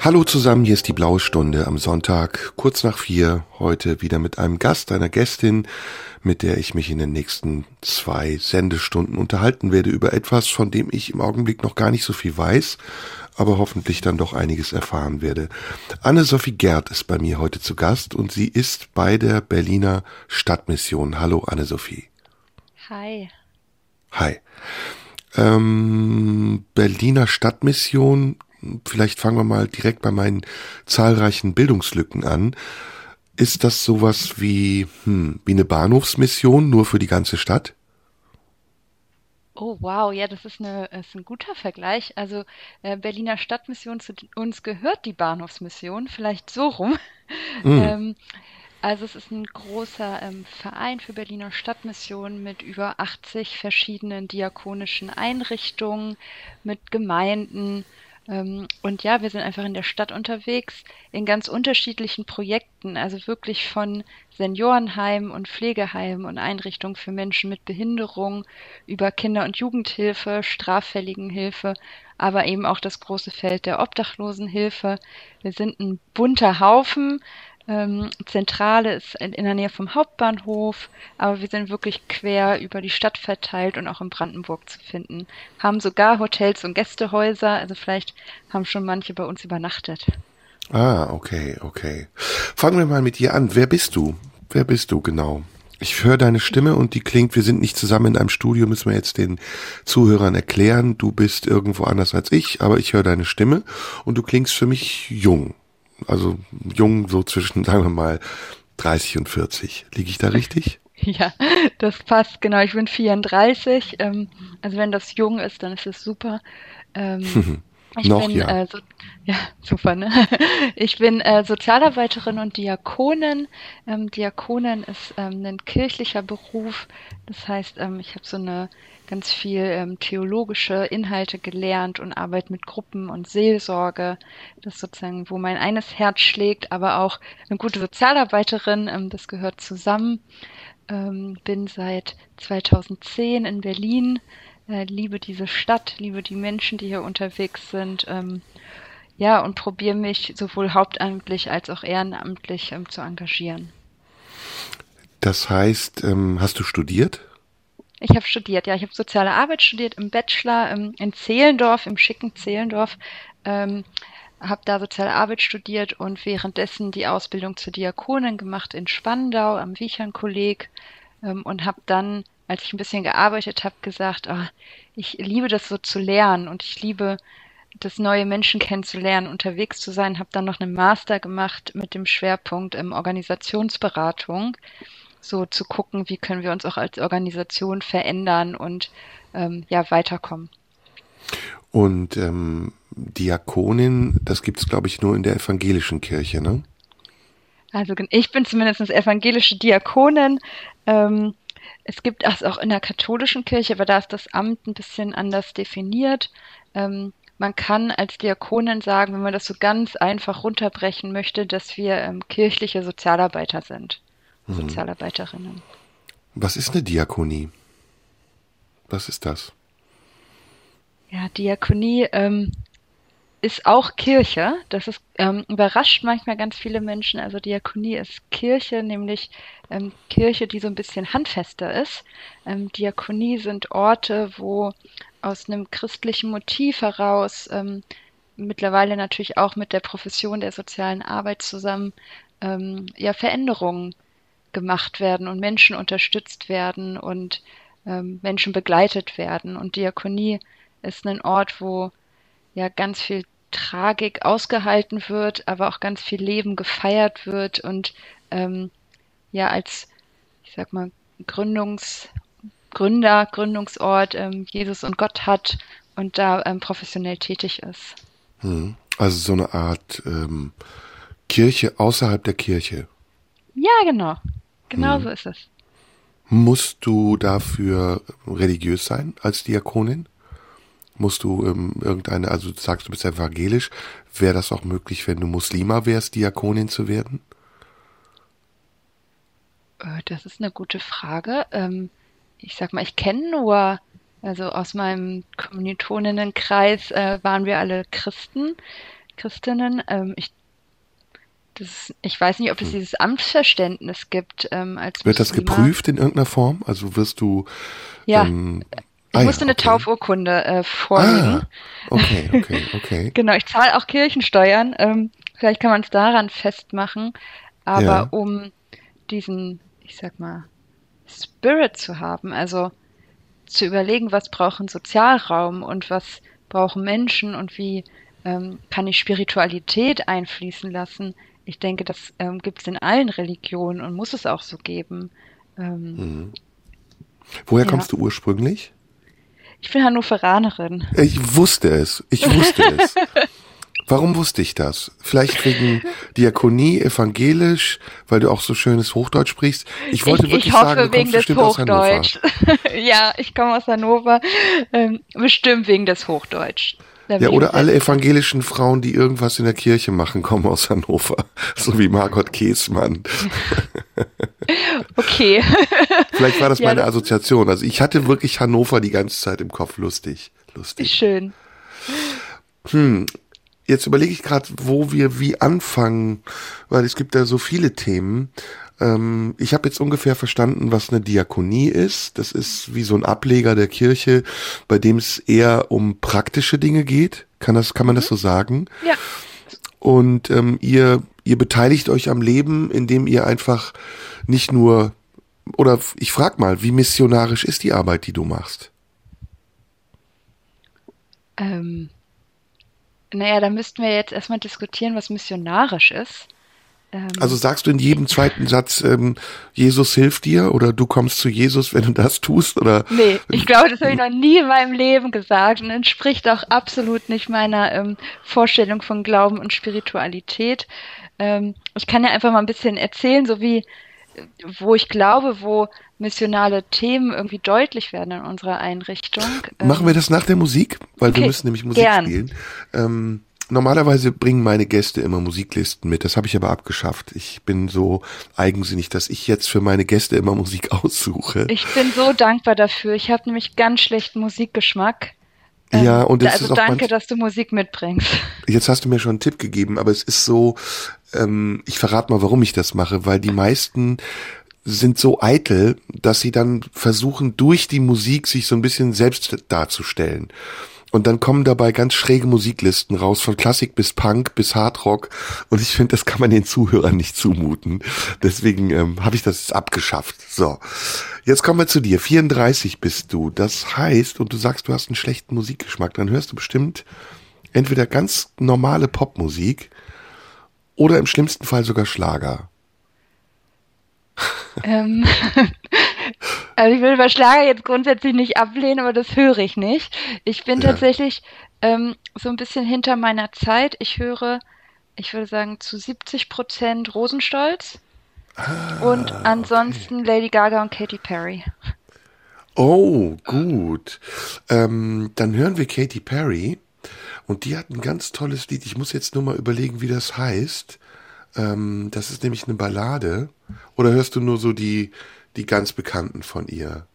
Hallo zusammen, hier ist die blaue Stunde am Sonntag, kurz nach vier, heute wieder mit einem Gast, einer Gästin, mit der ich mich in den nächsten zwei Sendestunden unterhalten werde über etwas, von dem ich im Augenblick noch gar nicht so viel weiß, aber hoffentlich dann doch einiges erfahren werde. Anne-Sophie Gerd ist bei mir heute zu Gast und sie ist bei der Berliner Stadtmission. Hallo Anne-Sophie. Hi. Hi. Ähm, Berliner Stadtmission vielleicht fangen wir mal direkt bei meinen zahlreichen Bildungslücken an. Ist das sowas wie, hm, wie eine Bahnhofsmission nur für die ganze Stadt? Oh wow, ja, das ist, eine, ist ein guter Vergleich. Also äh, Berliner Stadtmission, zu uns gehört die Bahnhofsmission, vielleicht so rum. Mm. ähm, also es ist ein großer ähm, Verein für Berliner Stadtmission mit über 80 verschiedenen diakonischen Einrichtungen, mit Gemeinden, und ja, wir sind einfach in der Stadt unterwegs, in ganz unterschiedlichen Projekten, also wirklich von Seniorenheimen und Pflegeheimen und Einrichtungen für Menschen mit Behinderung über Kinder- und Jugendhilfe, Straffälligenhilfe, aber eben auch das große Feld der Obdachlosenhilfe. Wir sind ein bunter Haufen, ähm, Zentrale ist in, in der Nähe vom Hauptbahnhof, aber wir sind wirklich quer über die Stadt verteilt und auch in Brandenburg zu finden. Haben sogar Hotels und Gästehäuser, also vielleicht haben schon manche bei uns übernachtet. Ah, okay, okay. Fangen wir mal mit dir an. Wer bist du? Wer bist du genau? Ich höre deine Stimme und die klingt, wir sind nicht zusammen in einem Studio, müssen wir jetzt den Zuhörern erklären. Du bist irgendwo anders als ich, aber ich höre deine Stimme und du klingst für mich jung also jung, so zwischen, sagen wir mal, 30 und 40. Liege ich da richtig? Ja, das passt, genau. Ich bin 34. Ähm, also wenn das jung ist, dann ist es super. Ähm, ich Noch, bin, ja. Äh, so, ja, super, ne? Ich bin äh, Sozialarbeiterin und Diakonin. Ähm, Diakonin ist ähm, ein kirchlicher Beruf. Das heißt, ähm, ich habe so eine ganz viel ähm, theologische Inhalte gelernt und Arbeit mit Gruppen und Seelsorge. Das ist sozusagen, wo mein eines Herz schlägt, aber auch eine gute Sozialarbeiterin, ähm, das gehört zusammen. Ähm, bin seit 2010 in Berlin, äh, liebe diese Stadt, liebe die Menschen, die hier unterwegs sind. Ähm, ja, und probiere mich sowohl hauptamtlich als auch ehrenamtlich ähm, zu engagieren. Das heißt, ähm, hast du studiert? Ich habe studiert, ja, ich habe soziale Arbeit studiert im Bachelor ähm, in Zehlendorf, im schicken Zehlendorf. Ähm, habe da soziale Arbeit studiert und währenddessen die Ausbildung zur Diakonin gemacht in Spandau am Wiechern-Kolleg ähm, und habe dann, als ich ein bisschen gearbeitet habe, gesagt, oh, ich liebe das so zu lernen und ich liebe das neue Menschen kennenzulernen, unterwegs zu sein, habe dann noch einen Master gemacht mit dem Schwerpunkt ähm, Organisationsberatung so zu gucken, wie können wir uns auch als Organisation verändern und ähm, ja weiterkommen. Und ähm, Diakonin, das gibt es, glaube ich, nur in der evangelischen Kirche, ne? Also ich bin zumindest evangelische Diakonin. Ähm, es gibt das auch in der katholischen Kirche, aber da ist das Amt ein bisschen anders definiert. Ähm, man kann als Diakonin sagen, wenn man das so ganz einfach runterbrechen möchte, dass wir ähm, kirchliche Sozialarbeiter sind. Mhm. Sozialarbeiterinnen. Was ist eine Diakonie? Was ist das? Ja, Diakonie ähm, ist auch Kirche. Das ist, ähm, überrascht manchmal ganz viele Menschen. Also Diakonie ist Kirche, nämlich ähm, Kirche, die so ein bisschen handfester ist. Ähm, Diakonie sind Orte, wo aus einem christlichen Motiv heraus ähm, mittlerweile natürlich auch mit der Profession der sozialen Arbeit zusammen ähm, ja Veränderungen gemacht werden und Menschen unterstützt werden und ähm, Menschen begleitet werden. Und Diakonie ist ein Ort, wo ja ganz viel Tragik ausgehalten wird, aber auch ganz viel Leben gefeiert wird und ähm, ja als, ich sag mal, Gründungs, Gründer, Gründungsort ähm, Jesus und Gott hat und da ähm, professionell tätig ist. Hm. Also so eine Art ähm, Kirche außerhalb der Kirche. Ja, genau. Genau hm. so ist es. Musst du dafür religiös sein als Diakonin? Musst du ähm, irgendeine, also du sagst, du bist evangelisch, wäre das auch möglich, wenn du Muslima wärst, Diakonin zu werden? Äh, das ist eine gute Frage. Ähm, ich sag mal, ich kenne nur, also aus meinem Kommilitoninnenkreis äh, waren wir alle Christen, Christinnen. Ähm, ich, das, ich weiß nicht, ob es hm. dieses Amtsverständnis gibt. Ähm, als Wird das geprüft in irgendeiner Form? Also wirst du. Ja. Ich ah, musste ja, eine okay. Taufurkunde äh, vorlegen. Ah, okay, okay, okay. genau, ich zahle auch Kirchensteuern. Ähm, vielleicht kann man es daran festmachen. Aber ja. um diesen, ich sag mal, Spirit zu haben, also zu überlegen, was braucht ein Sozialraum und was brauchen Menschen und wie ähm, kann ich Spiritualität einfließen lassen. Ich denke, das ähm, gibt es in allen Religionen und muss es auch so geben. Ähm, mhm. Woher ja. kommst du ursprünglich? Ich bin Hannoveranerin. Ich wusste es. Ich wusste es. Warum wusste ich das? Vielleicht wegen Diakonie, evangelisch, weil du auch so schönes Hochdeutsch sprichst. Ich wollte ich, wirklich ich hoffe, sagen, du wegen des Hochdeutsch. ja, ich komme aus Hannover. Ähm, bestimmt wegen des Hochdeutsch. Ja, oder alle evangelischen Frauen, die irgendwas in der Kirche machen, kommen aus Hannover. So wie Margot Käßmann. okay. Vielleicht war das ja, meine Assoziation. Also ich hatte wirklich Hannover die ganze Zeit im Kopf. Lustig. Lustig. Schön. Hm, jetzt überlege ich gerade, wo wir wie anfangen, weil es gibt da so viele Themen. Ähm, ich habe jetzt ungefähr verstanden, was eine Diakonie ist. Das ist wie so ein Ableger der Kirche, bei dem es eher um praktische Dinge geht. Kann das, kann man das so sagen? Ja. Und ähm, ihr, ihr beteiligt euch am Leben, indem ihr einfach nicht nur oder ich frag mal, wie missionarisch ist die Arbeit, die du machst? Ähm, naja, da müssten wir jetzt erstmal diskutieren, was missionarisch ist. Ähm, also sagst du in jedem zweiten Satz, ähm, Jesus hilft dir oder du kommst zu Jesus, wenn du das tust? Oder? Nee, ich glaube, das habe ich noch nie in meinem Leben gesagt und entspricht auch absolut nicht meiner ähm, Vorstellung von Glauben und Spiritualität. Ähm, ich kann ja einfach mal ein bisschen erzählen, so wie wo ich glaube, wo missionale Themen irgendwie deutlich werden in unserer Einrichtung. Machen wir das nach der Musik, weil okay, wir müssen nämlich Musik gern. spielen. Ähm, normalerweise bringen meine Gäste immer Musiklisten mit. Das habe ich aber abgeschafft. Ich bin so eigensinnig, dass ich jetzt für meine Gäste immer Musik aussuche. Ich bin so dankbar dafür. Ich habe nämlich ganz schlechten Musikgeschmack. Ja, ähm, und es also ist auch danke, dass du Musik mitbringst. Jetzt hast du mir schon einen Tipp gegeben, aber es ist so, ähm, ich verrate mal, warum ich das mache, weil die meisten sind so eitel, dass sie dann versuchen, durch die Musik sich so ein bisschen selbst darzustellen. Und dann kommen dabei ganz schräge Musiklisten raus, von Klassik bis Punk bis Hardrock. Und ich finde, das kann man den Zuhörern nicht zumuten. Deswegen ähm, habe ich das jetzt abgeschafft. So, jetzt kommen wir zu dir. 34 bist du. Das heißt, und du sagst, du hast einen schlechten Musikgeschmack, dann hörst du bestimmt entweder ganz normale Popmusik oder im schlimmsten Fall sogar Schlager. Ähm, also ich will über Schlager jetzt grundsätzlich nicht ablehnen, aber das höre ich nicht. Ich bin ja. tatsächlich ähm, so ein bisschen hinter meiner Zeit. Ich höre, ich würde sagen, zu 70 Prozent Rosenstolz ah, und ansonsten okay. Lady Gaga und Katy Perry. Oh, gut. Ähm, dann hören wir Katy Perry. Und die hat ein ganz tolles Lied. Ich muss jetzt nur mal überlegen, wie das heißt. Ähm, das ist nämlich eine Ballade. Oder hörst du nur so die, die ganz bekannten von ihr?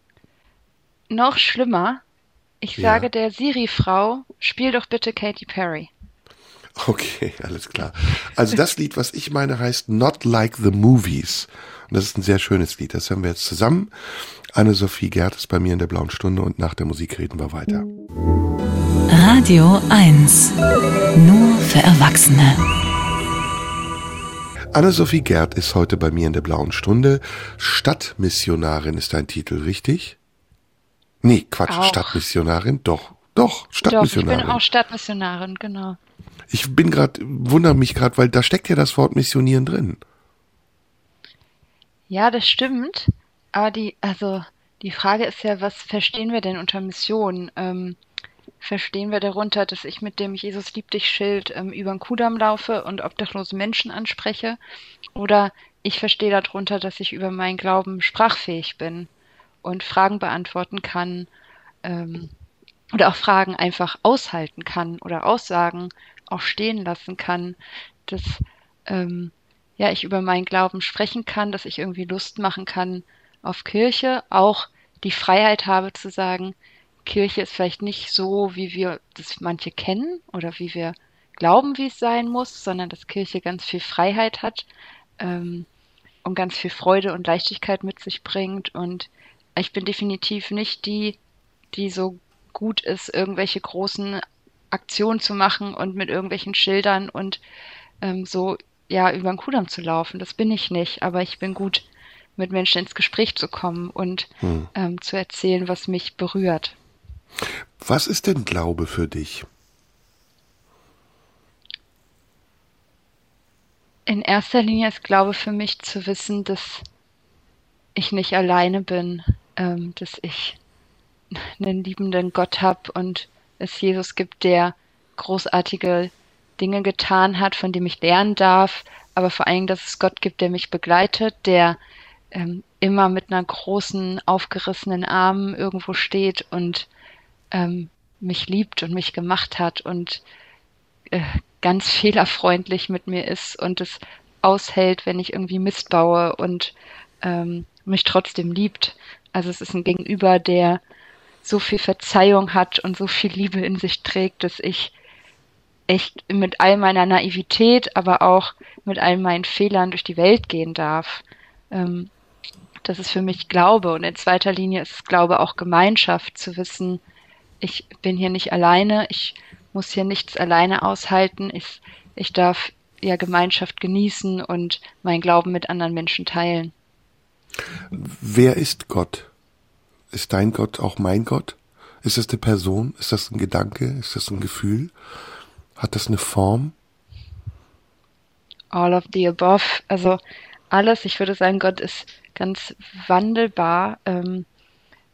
Noch schlimmer. Ich ja. sage der Siri-Frau, spiel doch bitte Katy Perry. Okay, alles klar. Also das Lied, was ich meine, heißt Not Like the Movies. Und das ist ein sehr schönes Lied. Das hören wir jetzt zusammen. Anne-Sophie Gerd ist bei mir in der blauen Stunde und nach der Musik reden wir weiter. Radio 1. Nur für Erwachsene. Anne-Sophie Gerd ist heute bei mir in der blauen Stunde. Stadtmissionarin ist dein Titel, richtig? Nee, Quatsch, auch. Stadtmissionarin. Doch, doch, Stadtmissionarin. Doch, ich bin auch Stadtmissionarin, genau. Ich bin gerade, wundere mich gerade, weil da steckt ja das Wort Missionieren drin. Ja, das stimmt. Aber die, also die Frage ist ja, was verstehen wir denn unter Mission? Ähm, verstehen wir darunter, dass ich mit dem Jesus liebt dich Schild ähm, über den Kudamm laufe und obdachlose Menschen anspreche? Oder ich verstehe darunter, dass ich über meinen Glauben sprachfähig bin und Fragen beantworten kann ähm, oder auch Fragen einfach aushalten kann oder Aussagen auch stehen lassen kann, dass ähm, ja ich über meinen Glauben sprechen kann, dass ich irgendwie Lust machen kann auf Kirche, auch die Freiheit habe zu sagen, Kirche ist vielleicht nicht so, wie wir das manche kennen oder wie wir glauben, wie es sein muss, sondern dass Kirche ganz viel Freiheit hat ähm, und ganz viel Freude und Leichtigkeit mit sich bringt. Und ich bin definitiv nicht die, die so gut ist, irgendwelche großen Aktionen zu machen und mit irgendwelchen Schildern und ähm, so ja über den Kudamm zu laufen. Das bin ich nicht, aber ich bin gut, mit Menschen ins Gespräch zu kommen und hm. ähm, zu erzählen, was mich berührt. Was ist denn Glaube für dich? In erster Linie ist Glaube für mich zu wissen, dass ich nicht alleine bin, ähm, dass ich einen liebenden Gott habe und es Jesus gibt, der großartige Dinge getan hat, von dem ich lernen darf, aber vor allem, dass es Gott gibt, der mich begleitet, der ähm, immer mit einer großen, aufgerissenen Armen irgendwo steht und ähm, mich liebt und mich gemacht hat und äh, ganz fehlerfreundlich mit mir ist und es aushält, wenn ich irgendwie Mist baue und ähm, mich trotzdem liebt. Also es ist ein Gegenüber, der so viel Verzeihung hat und so viel Liebe in sich trägt, dass ich echt mit all meiner Naivität, aber auch mit all meinen Fehlern durch die Welt gehen darf. Ähm, das ist für mich Glaube und in zweiter Linie ist Glaube auch Gemeinschaft, zu wissen, ich bin hier nicht alleine, ich muss hier nichts alleine aushalten, ich, ich darf ja Gemeinschaft genießen und meinen Glauben mit anderen Menschen teilen. Wer ist Gott? Ist dein Gott auch mein Gott? Ist das eine Person? Ist das ein Gedanke? Ist das ein Gefühl? Hat das eine Form? All of the above. Also alles. Ich würde sagen, Gott ist ganz wandelbar. Ähm,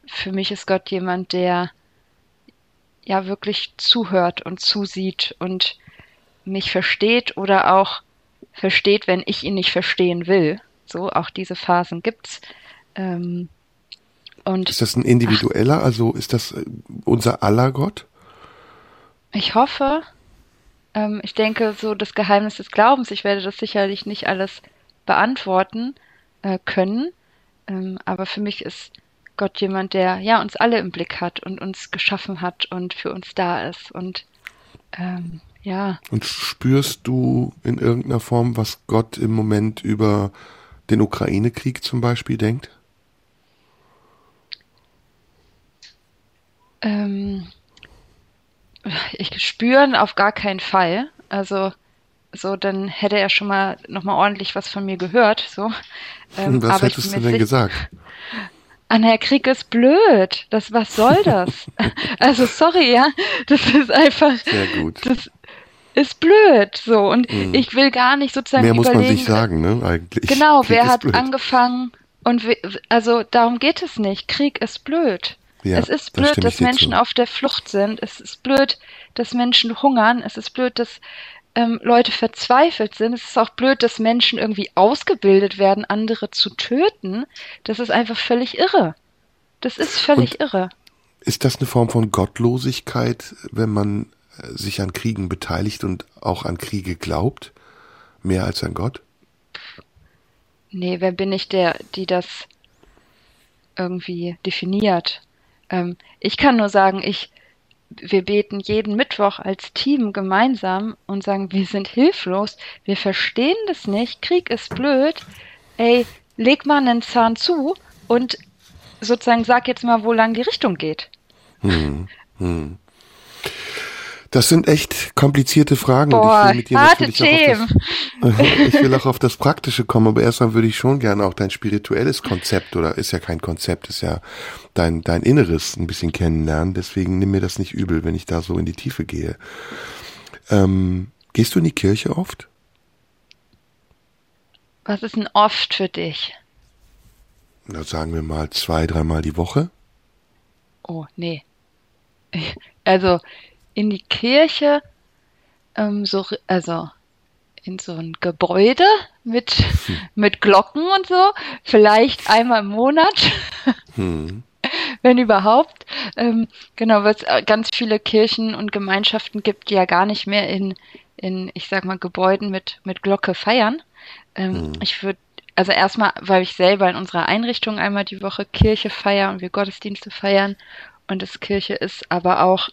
für mich ist Gott jemand, der ja wirklich zuhört und zusieht und mich versteht oder auch versteht, wenn ich ihn nicht verstehen will. So, auch diese Phasen gibt's. Ähm, und ist das ein individueller, ach, also ist das äh, unser aller Gott? Ich hoffe. Ähm, ich denke, so das Geheimnis des Glaubens, ich werde das sicherlich nicht alles beantworten äh, können. Ähm, aber für mich ist Gott jemand, der ja uns alle im Blick hat und uns geschaffen hat und für uns da ist. Und ähm, ja. Und spürst du in irgendeiner Form, was Gott im Moment über den Ukraine-Krieg zum Beispiel denkt? Ähm, ich spüren auf gar keinen Fall. Also so, dann hätte er schon mal noch mal ordentlich was von mir gehört. So. Ähm, was hättest du denn gesagt? An Herr Krieg ist blöd. Das, was soll das? also sorry, ja, das ist einfach. Sehr gut. Das ist blöd, so und mhm. ich will gar nicht sozusagen Mehr muss man sich sagen, ne? Eigentlich. Genau, Krieg wer hat blöd. angefangen und we, also darum geht es nicht. Krieg ist blöd. Ja, es ist blöd, das dass Menschen zu. auf der Flucht sind. Es ist blöd, dass Menschen hungern. Es ist blöd, dass ähm, Leute verzweifelt sind. Es ist auch blöd, dass Menschen irgendwie ausgebildet werden, andere zu töten. Das ist einfach völlig irre. Das ist völlig Und irre. Ist das eine Form von Gottlosigkeit, wenn man äh, sich an Kriegen beteiligt und auch an Kriege glaubt? Mehr als an Gott? Nee, wer bin ich, der, die das irgendwie definiert? Ähm, ich kann nur sagen, ich wir beten jeden Mittwoch als Team gemeinsam und sagen, wir sind hilflos, wir verstehen das nicht, Krieg ist blöd, ey, leg mal einen Zahn zu und sozusagen sag jetzt mal, wo lang die Richtung geht. Hm, hm. Das sind echt komplizierte Fragen. Boah, und ich will mit dir harte Themen. Das, ich will auch auf das Praktische kommen, aber erstmal würde ich schon gerne auch dein spirituelles Konzept, oder ist ja kein Konzept, ist ja dein, dein Inneres ein bisschen kennenlernen. Deswegen nimm mir das nicht übel, wenn ich da so in die Tiefe gehe. Ähm, gehst du in die Kirche oft? Was ist denn oft für dich? Na, sagen wir mal zwei, dreimal die Woche. Oh, nee. Also in die Kirche, ähm, so, also in so ein Gebäude mit, hm. mit Glocken und so, vielleicht einmal im Monat, hm. wenn überhaupt. Ähm, genau, weil es äh, ganz viele Kirchen und Gemeinschaften gibt, die ja gar nicht mehr in, in ich sag mal, Gebäuden mit, mit Glocke feiern. Ähm, hm. Ich würde also erstmal, weil ich selber in unserer Einrichtung einmal die Woche Kirche feiere und wir Gottesdienste feiern und es Kirche ist, aber auch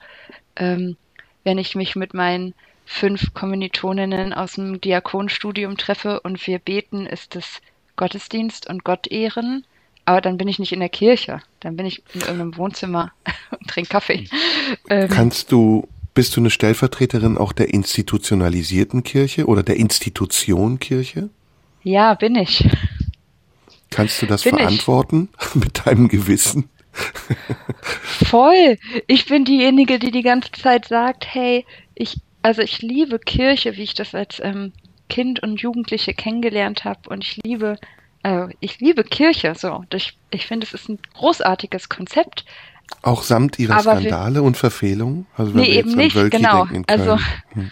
ähm, wenn ich mich mit meinen fünf Kommilitoninnen aus dem Diakonstudium treffe und wir beten, ist es Gottesdienst und Gott ehren. Aber dann bin ich nicht in der Kirche. Dann bin ich in irgendeinem Wohnzimmer und trinke Kaffee. Ähm, Kannst du, bist du eine Stellvertreterin auch der institutionalisierten Kirche oder der Institution Kirche? Ja, bin ich. Kannst du das bin verantworten ich. mit deinem Gewissen? Voll. Ich bin diejenige, die die ganze Zeit sagt, hey, ich also ich liebe Kirche, wie ich das als ähm, Kind und Jugendliche kennengelernt habe und ich liebe, äh, ich liebe Kirche so. Ich, ich finde, es ist ein großartiges Konzept. Auch samt ihrer Aber Skandale und Verfehlungen? Also nee, eben nicht, genau. Also, hm.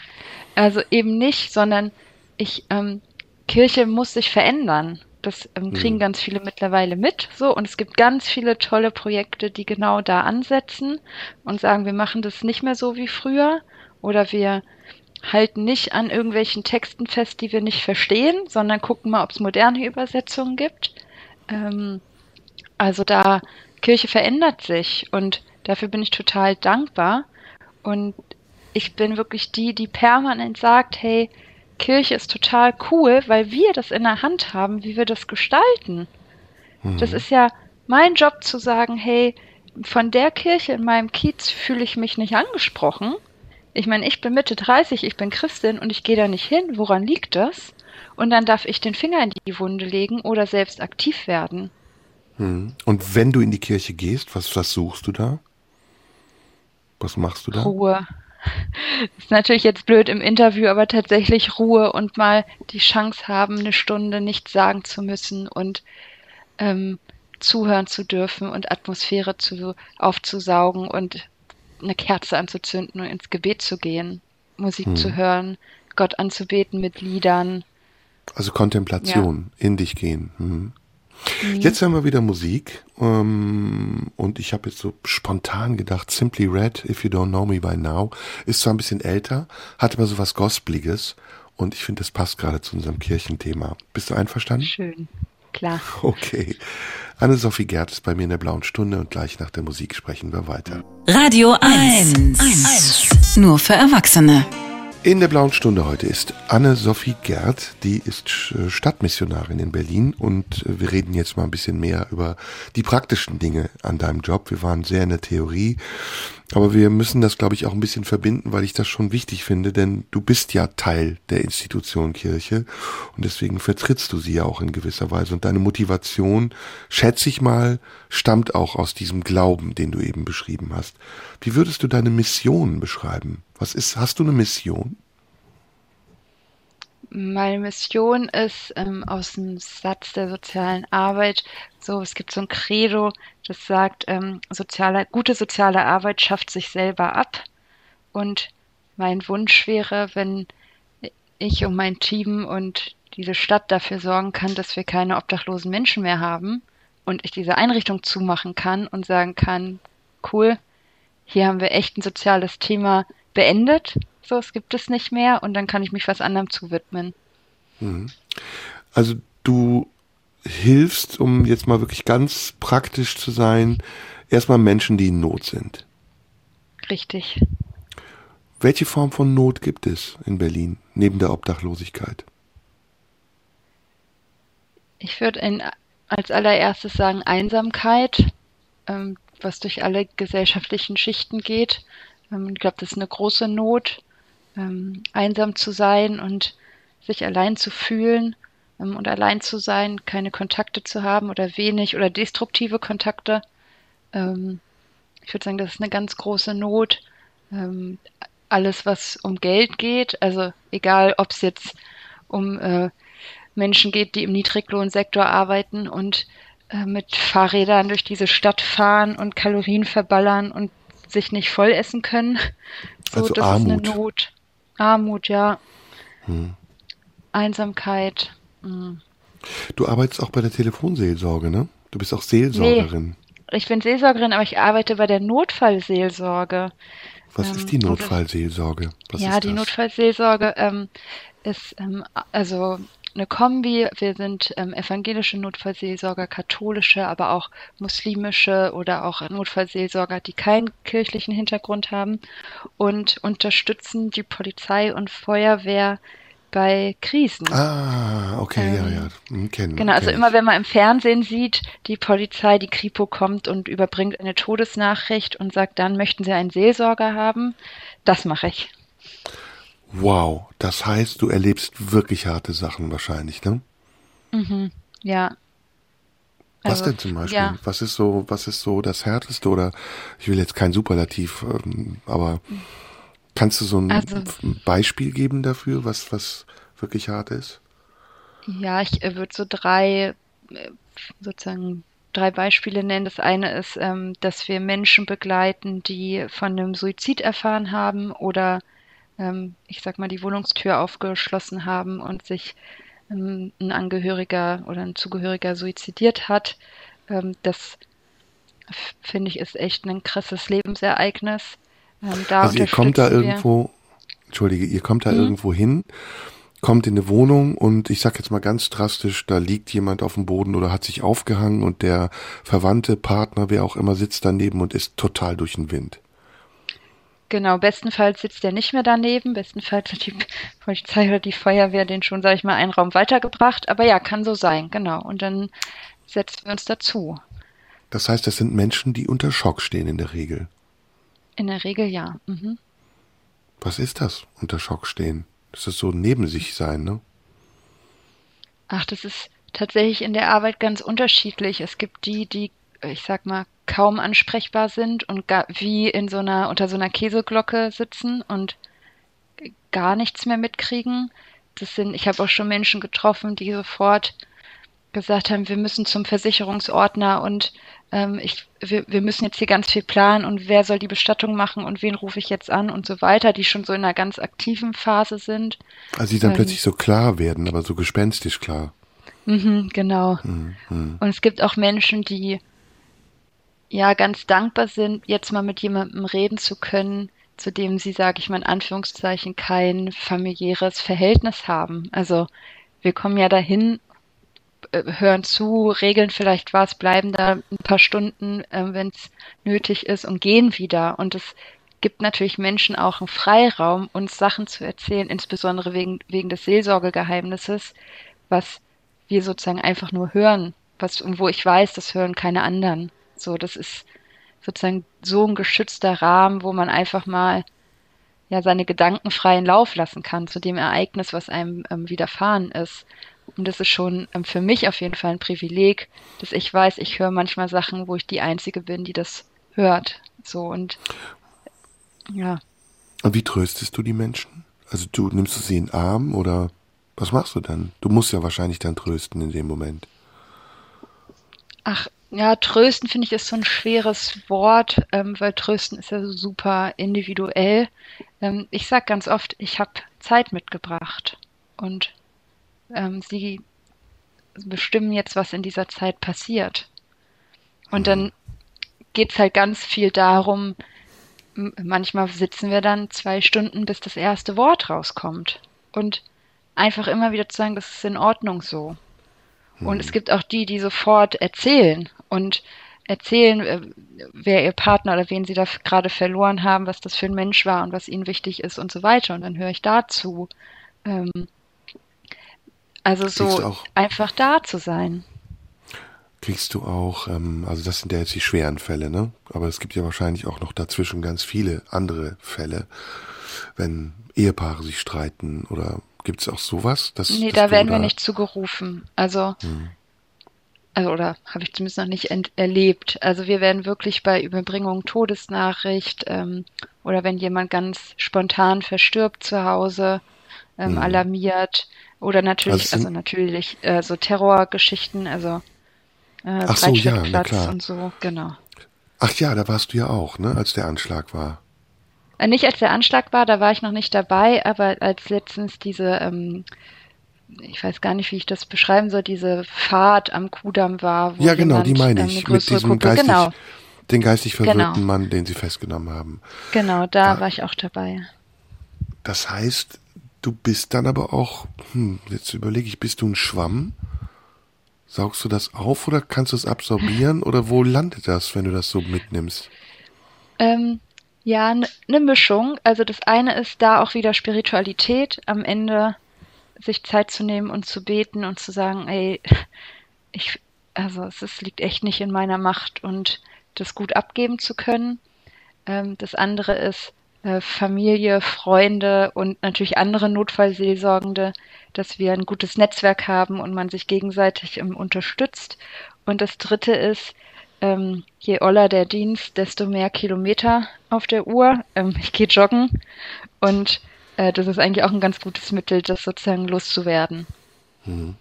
also eben nicht, sondern ich, ähm, Kirche muss sich verändern. Das ähm, kriegen hm. ganz viele mittlerweile mit, so. Und es gibt ganz viele tolle Projekte, die genau da ansetzen und sagen, wir machen das nicht mehr so wie früher, oder wir halten nicht an irgendwelchen Texten fest, die wir nicht verstehen, sondern gucken mal, ob es moderne Übersetzungen gibt. Ähm, also da Kirche verändert sich und dafür bin ich total dankbar. Und ich bin wirklich die, die permanent sagt, hey, Kirche ist total cool, weil wir das in der Hand haben, wie wir das gestalten. Mhm. Das ist ja mein Job zu sagen, hey, von der Kirche in meinem Kiez fühle ich mich nicht angesprochen ich meine, ich bin Mitte 30, ich bin Christin und ich gehe da nicht hin. Woran liegt das? Und dann darf ich den Finger in die Wunde legen oder selbst aktiv werden. Hm. Und wenn du in die Kirche gehst, was, was suchst du da? Was machst du da? Ruhe. Ist natürlich jetzt blöd im Interview, aber tatsächlich Ruhe und mal die Chance haben, eine Stunde nichts sagen zu müssen und ähm, zuhören zu dürfen und Atmosphäre zu, aufzusaugen und eine Kerze anzuzünden und ins Gebet zu gehen, Musik hm. zu hören, Gott anzubeten mit Liedern. Also Kontemplation, ja. in dich gehen. Hm. Mhm. Jetzt haben wir wieder Musik ähm, und ich habe jetzt so spontan gedacht, Simply Red, If You Don't Know Me By Now, ist zwar ein bisschen älter, hat aber so was Gospeliges und ich finde, das passt gerade zu unserem Kirchenthema. Bist du einverstanden? Schön, klar. Okay. Anne-Sophie Gerd ist bei mir in der blauen Stunde und gleich nach der Musik sprechen wir weiter. Radio 1. 1. Nur für Erwachsene. In der blauen Stunde heute ist Anne-Sophie Gerd, die ist Stadtmissionarin in Berlin und wir reden jetzt mal ein bisschen mehr über die praktischen Dinge an deinem Job. Wir waren sehr in der Theorie aber wir müssen das, glaube ich, auch ein bisschen verbinden, weil ich das schon wichtig finde, denn du bist ja Teil der Institution Kirche und deswegen vertrittst du sie ja auch in gewisser Weise. Und deine Motivation, schätze ich mal, stammt auch aus diesem Glauben, den du eben beschrieben hast. Wie würdest du deine Mission beschreiben? Was ist, hast du eine Mission? Meine Mission ist ähm, aus dem Satz der sozialen Arbeit so, es gibt so ein Credo, das sagt, ähm, soziale, gute soziale Arbeit schafft sich selber ab. Und mein Wunsch wäre, wenn ich und mein Team und diese Stadt dafür sorgen kann, dass wir keine obdachlosen Menschen mehr haben und ich diese Einrichtung zumachen kann und sagen kann, cool, hier haben wir echt ein soziales Thema beendet, so es gibt es nicht mehr und dann kann ich mich was anderem zuwidmen. Mhm. Also du hilfst, um jetzt mal wirklich ganz praktisch zu sein, erstmal Menschen, die in Not sind. Richtig. Welche Form von Not gibt es in Berlin neben der Obdachlosigkeit? Ich würde als allererstes sagen Einsamkeit, ähm, was durch alle gesellschaftlichen Schichten geht. Ähm, ich glaube, das ist eine große Not, ähm, einsam zu sein und sich allein zu fühlen ähm, und allein zu sein, keine Kontakte zu haben oder wenig oder destruktive Kontakte. Ich würde sagen, das ist eine ganz große Not. Alles, was um Geld geht, also egal, ob es jetzt um äh, Menschen geht, die im Niedriglohnsektor arbeiten und äh, mit Fahrrädern durch diese Stadt fahren und Kalorien verballern und sich nicht voll essen können. So, Also das Armut. ist eine Not. Armut, ja. Hm. Einsamkeit. hm. Du arbeitest auch bei der Telefonseelsorge, ne? Du bist auch Seelsorgerin. Ich bin Seelsorgerin, aber ich arbeite bei der Notfallseelsorge. Was Ähm, ist die das- Notfallseelsorge? Was ja, die? Notfallseelsorge ähm, ist ähm, also eine Kombi. Wir sind ähm, evangelische Notfallseelsorger, katholische, aber auch muslimische oder auch Notfallseelsorger, die keinen kirchlichen Hintergrund haben und unterstützen die Polizei und Feuerwehr bei Krisen. Ah, okay, ja, Ähm, ja. Hm, kennen, Genau, also immer wenn man im Fernsehen sieht, die Polizei, die Kripo kommt und überbringt eine Todesnachricht und sagt dann, möchten Sie einen Seelsorger haben? Das mache ich. Wow, das heißt, du erlebst wirklich harte Sachen wahrscheinlich, ne? Mhm, ja. Was Also, denn zum Beispiel? Ja, Was ist so, was ist so das Härteste oder ich will jetzt kein Superlativ, ähm, aber kannst du so ein Also- Beispiel geben dafür, was, was wirklich hart ist? ja, ich äh, würde so drei, äh, sozusagen drei Beispiele nennen. Das eine ist, ähm, dass wir Menschen begleiten, die von einem Suizid erfahren haben oder, ähm, ich sag mal, die Wohnungstür aufgeschlossen haben und sich ähm, ein Angehöriger oder ein Zugehöriger suizidiert hat. Ähm, das finde ich ist echt ein krasses Lebensereignis. Ähm, da Also ihr kommt da wir- irgendwo, entschuldige, ihr kommt da Mhm. irgendwo hin, kommt in eine Wohnung und ich sag jetzt mal ganz drastisch, da liegt jemand auf dem Boden oder hat sich aufgehangen und der Verwandte, Partner, wer auch immer sitzt daneben und ist total durch den Wind. Genau, bestenfalls sitzt er nicht mehr daneben. Bestenfalls hat die Polizei oder die Feuerwehr den schon, sag ich mal, einen Raum weitergebracht. Aber ja, kann so sein, genau. Und dann setzen wir uns dazu. Das heißt, das sind Menschen, die unter Schock stehen in der Regel. In der Regel ja. Mhm. Was ist das, unter Schock stehen? Das ist so neben sich sein, ne? Ach, das ist tatsächlich in der Arbeit ganz unterschiedlich. Es gibt die, die, ich sag mal, kaum ansprechbar sind und gar, wie in so einer, unter so einer Käseglocke sitzen und gar nichts mehr mitkriegen. Das sind, ich habe auch schon Menschen getroffen, die sofort gesagt haben, wir müssen zum Versicherungsordner und ähm, ich, wir, wir müssen jetzt hier ganz viel planen und wer soll die Bestattung machen und wen rufe ich jetzt an und so weiter, die schon so in einer ganz aktiven Phase sind. Also die dann Ähm. plötzlich so klar werden, aber so gespenstisch klar. Mhm, genau. Hm, hm. Und es gibt auch Menschen, die ja ganz dankbar sind, jetzt mal mit jemandem reden zu können, zu dem sie, sage ich mal in Anführungszeichen, kein familiäres Verhältnis haben. Also wir kommen ja dahin, äh, hören zu, regeln vielleicht was, bleiben da ein paar Stunden, äh, wenn es nötig ist und gehen wieder. Und es gibt natürlich Menschen auch einen Freiraum, uns Sachen zu erzählen, insbesondere wegen, wegen des Seelsorgegeheimnisses, was wir sozusagen einfach nur hören, was, und wo ich weiß, das hören keine anderen. So, das ist sozusagen so ein geschützter Rahmen, wo man einfach mal ja seine Gedanken freien Lauf lassen kann zu dem Ereignis, was einem ähm, widerfahren ist. Und das ist schon ähm, für mich auf jeden Fall ein Privileg, dass ich weiß, ich höre manchmal Sachen, wo ich die Einzige bin, die das hört. So und ja. Und wie tröstest du die Menschen? Also du nimmst du sie in den Arm oder was machst du dann? Du musst ja wahrscheinlich dann trösten in dem Moment. Ach, ja, trösten finde ich ist so ein schweres Wort, ähm, weil trösten ist ja so super individuell. Ähm, ich sag ganz oft, ich habe Zeit mitgebracht und ähm, sie bestimmen jetzt, was in dieser Zeit passiert. Und dann geht's halt ganz viel darum, manchmal sitzen wir dann zwei Stunden, bis das erste Wort rauskommt. Und einfach immer wieder zu sagen, das ist in Ordnung so. Und es gibt auch die, die sofort erzählen und erzählen, äh, wer ihr Partner oder wen sie da gerade verloren haben, was das für ein Mensch war und was ihnen wichtig ist und so weiter. Und dann höre ich dazu. Ähm, also so einfach da zu sein. Kriegst du auch, ähm, also das sind ja jetzt die schweren Fälle, ne? Aber es gibt ja wahrscheinlich auch noch dazwischen ganz viele andere Fälle, wenn Ehepaare sich streiten oder gibt es auch sowas? Dass, Nee, dass da werden wir da- nicht zugerufen. Also, Hm. Also oder habe ich zumindest noch nicht erlebt. Also wir werden wirklich bei Überbringung Todesnachricht ähm, oder wenn jemand ganz spontan verstirbt zu Hause, ähm, Mhm. alarmiert oder natürlich, Also also natürlich äh, so Terrorgeschichten, also äh, Ach so, ja, na klar. und so, genau. Ach ja, da warst du ja auch, ne, als der Anschlag war. Äh, nicht als der Anschlag war, da war ich noch nicht dabei, aber als letztens diese, ähm, ich weiß gar nicht, wie ich das beschreiben soll, diese Fahrt am Kudamm war. ja, genau, jemand, die meine ähm, ich. mit diesem Gruppe, geistig, genau. den geistig genau. verwirrten genau. Mann, den sie festgenommen haben. Genau, da, da war ich auch dabei. Das heißt, du bist dann aber auch, hm, jetzt überlege ich, bist du ein Schwamm? Saugst du das auf oder kannst du es absorbieren oder wo landet das, wenn du das so mitnimmst? Ähm, ja, eine ne Mischung. Also das eine ist da auch wieder Spiritualität, am Ende sich Zeit zu nehmen und zu beten und zu sagen, ey, ich, also es, es liegt echt nicht in meiner Macht und das gut abgeben zu können. Ähm, das andere ist äh, Familie, Freunde und natürlich andere Notfallseelsorgende, dass wir ein gutes Netzwerk haben und man sich gegenseitig ähm, unterstützt. Und das dritte ist, ähm, je oller der Dienst, desto mehr Kilometer auf der Uhr. Ähm, ich gehe joggen und äh, das ist eigentlich auch ein ganz gutes Mittel, das sozusagen loszuwerden. Hm.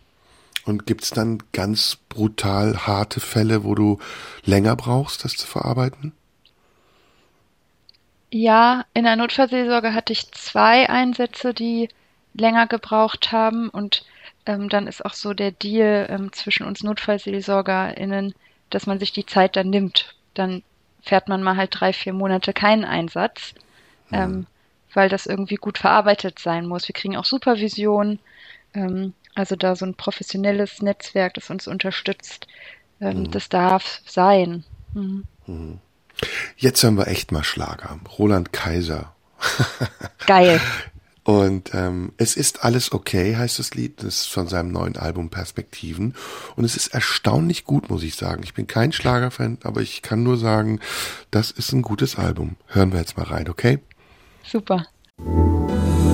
Und gibt es dann ganz brutal harte Fälle, wo du länger brauchst, das zu verarbeiten? Ja, in der Notfallseelsorge hatte ich zwei Einsätze, die länger gebraucht haben und ähm, dann ist auch so der Deal ähm, zwischen uns NotfallseelsorgerInnen, dass man sich die Zeit dann nimmt. Dann fährt man mal halt drei, vier Monate keinen Einsatz, mhm. ähm, weil das irgendwie gut verarbeitet sein muss. Wir kriegen auch Supervision, ähm, also da so ein professionelles Netzwerk, das uns unterstützt. Ähm, mhm. Das darf sein. Mhm. mhm. Jetzt hören wir echt mal Schlager. Roland Kaiser. Geil. Und ähm, es ist alles okay, heißt das Lied. Das ist von seinem neuen Album Perspektiven. Und es ist erstaunlich gut, muss ich sagen. Ich bin kein Schlagerfan, aber ich kann nur sagen, das ist ein gutes Album. Hören wir jetzt mal rein, okay? Super.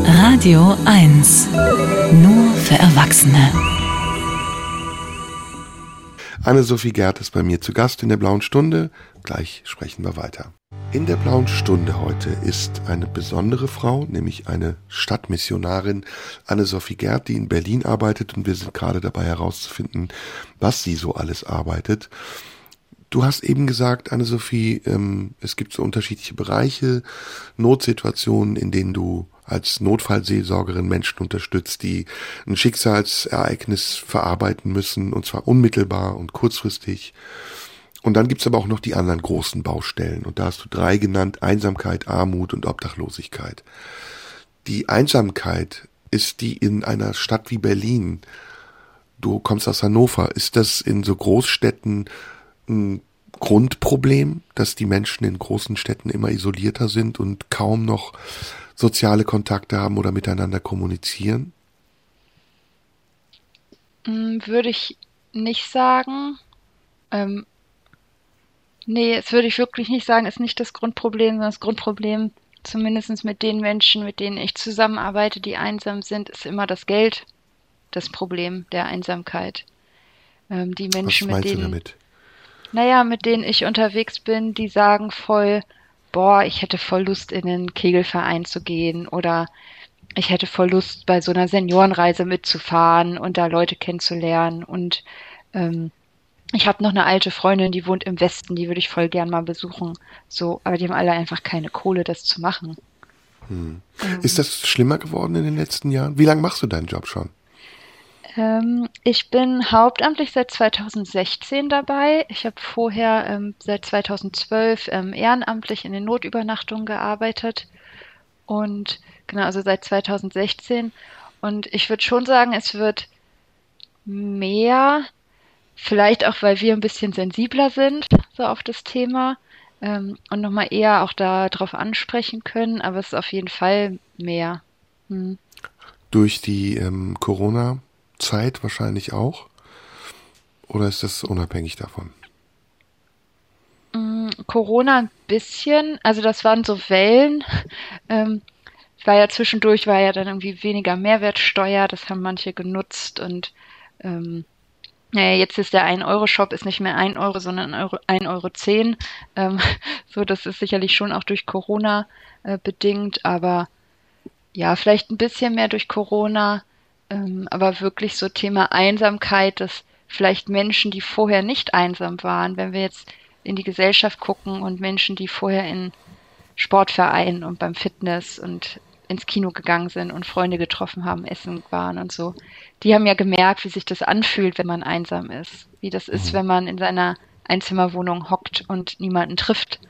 Radio 1. Nur für Erwachsene. Anne-Sophie Gerd ist bei mir zu Gast in der Blauen Stunde. Gleich sprechen wir weiter. In der blauen Stunde heute ist eine besondere Frau, nämlich eine Stadtmissionarin, Anne-Sophie Gerd, die in Berlin arbeitet und wir sind gerade dabei herauszufinden, was sie so alles arbeitet. Du hast eben gesagt, Anne-Sophie, ähm, es gibt so unterschiedliche Bereiche, Notsituationen, in denen du als Notfallseelsorgerin Menschen unterstützt, die ein Schicksalsereignis verarbeiten müssen, und zwar unmittelbar und kurzfristig. Und dann gibt's aber auch noch die anderen großen Baustellen. Und da hast du drei genannt, Einsamkeit, Armut und Obdachlosigkeit. Die Einsamkeit ist die in einer Stadt wie Berlin. Du kommst aus Hannover. Ist das in so Großstädten ein Grundproblem, dass die Menschen in großen Städten immer isolierter sind und kaum noch soziale Kontakte haben oder miteinander kommunizieren? Hm, würde ich nicht sagen. Ähm, Nee, das würde ich wirklich nicht sagen, ist nicht das Grundproblem, sondern das Grundproblem, zumindest mit den Menschen, mit denen ich zusammenarbeite, die einsam sind, ist immer das Geld das Problem der Einsamkeit. Ähm, die Menschen, Was mit denen. Du damit? Naja, mit denen ich unterwegs bin, die sagen voll, boah, ich hätte voll Lust, in einen Kegelverein zu gehen oder ich hätte voll Lust, bei so einer Seniorenreise mitzufahren und da Leute kennenzulernen und ähm, ich habe noch eine alte Freundin, die wohnt im Westen, die würde ich voll gern mal besuchen. So, aber die haben alle einfach keine Kohle, das zu machen. Hm. Ähm, Ist das schlimmer geworden in den letzten Jahren? Wie lange machst du deinen Job schon? Ähm, ich bin hauptamtlich seit 2016 dabei. Ich habe vorher ähm, seit 2012 ähm, ehrenamtlich in den Notübernachtungen gearbeitet. Und genau, also seit 2016. Und ich würde schon sagen, es wird mehr Vielleicht auch, weil wir ein bisschen sensibler sind, so auf das Thema ähm, und nochmal eher auch darauf ansprechen können, aber es ist auf jeden Fall mehr. Hm. Durch die ähm, Corona-Zeit wahrscheinlich auch? Oder ist das unabhängig davon? Mm, Corona ein bisschen, also das waren so Wellen. Ähm, war ja zwischendurch, war ja dann irgendwie weniger Mehrwertsteuer, das haben manche genutzt und ähm, naja, jetzt ist der 1-Euro-Shop ist nicht mehr 1 Euro, sondern 1,10 Euro. Euro. Ähm, so, das ist sicherlich schon auch durch Corona äh, bedingt, aber ja, vielleicht ein bisschen mehr durch Corona, ähm, aber wirklich so Thema Einsamkeit, dass vielleicht Menschen, die vorher nicht einsam waren, wenn wir jetzt in die Gesellschaft gucken und Menschen, die vorher in Sportvereinen und beim Fitness und ins Kino gegangen sind und Freunde getroffen haben, essen waren und so, die haben ja gemerkt, wie sich das anfühlt, wenn man einsam ist. Wie das ist, mhm. wenn man in seiner Einzimmerwohnung hockt und niemanden trifft.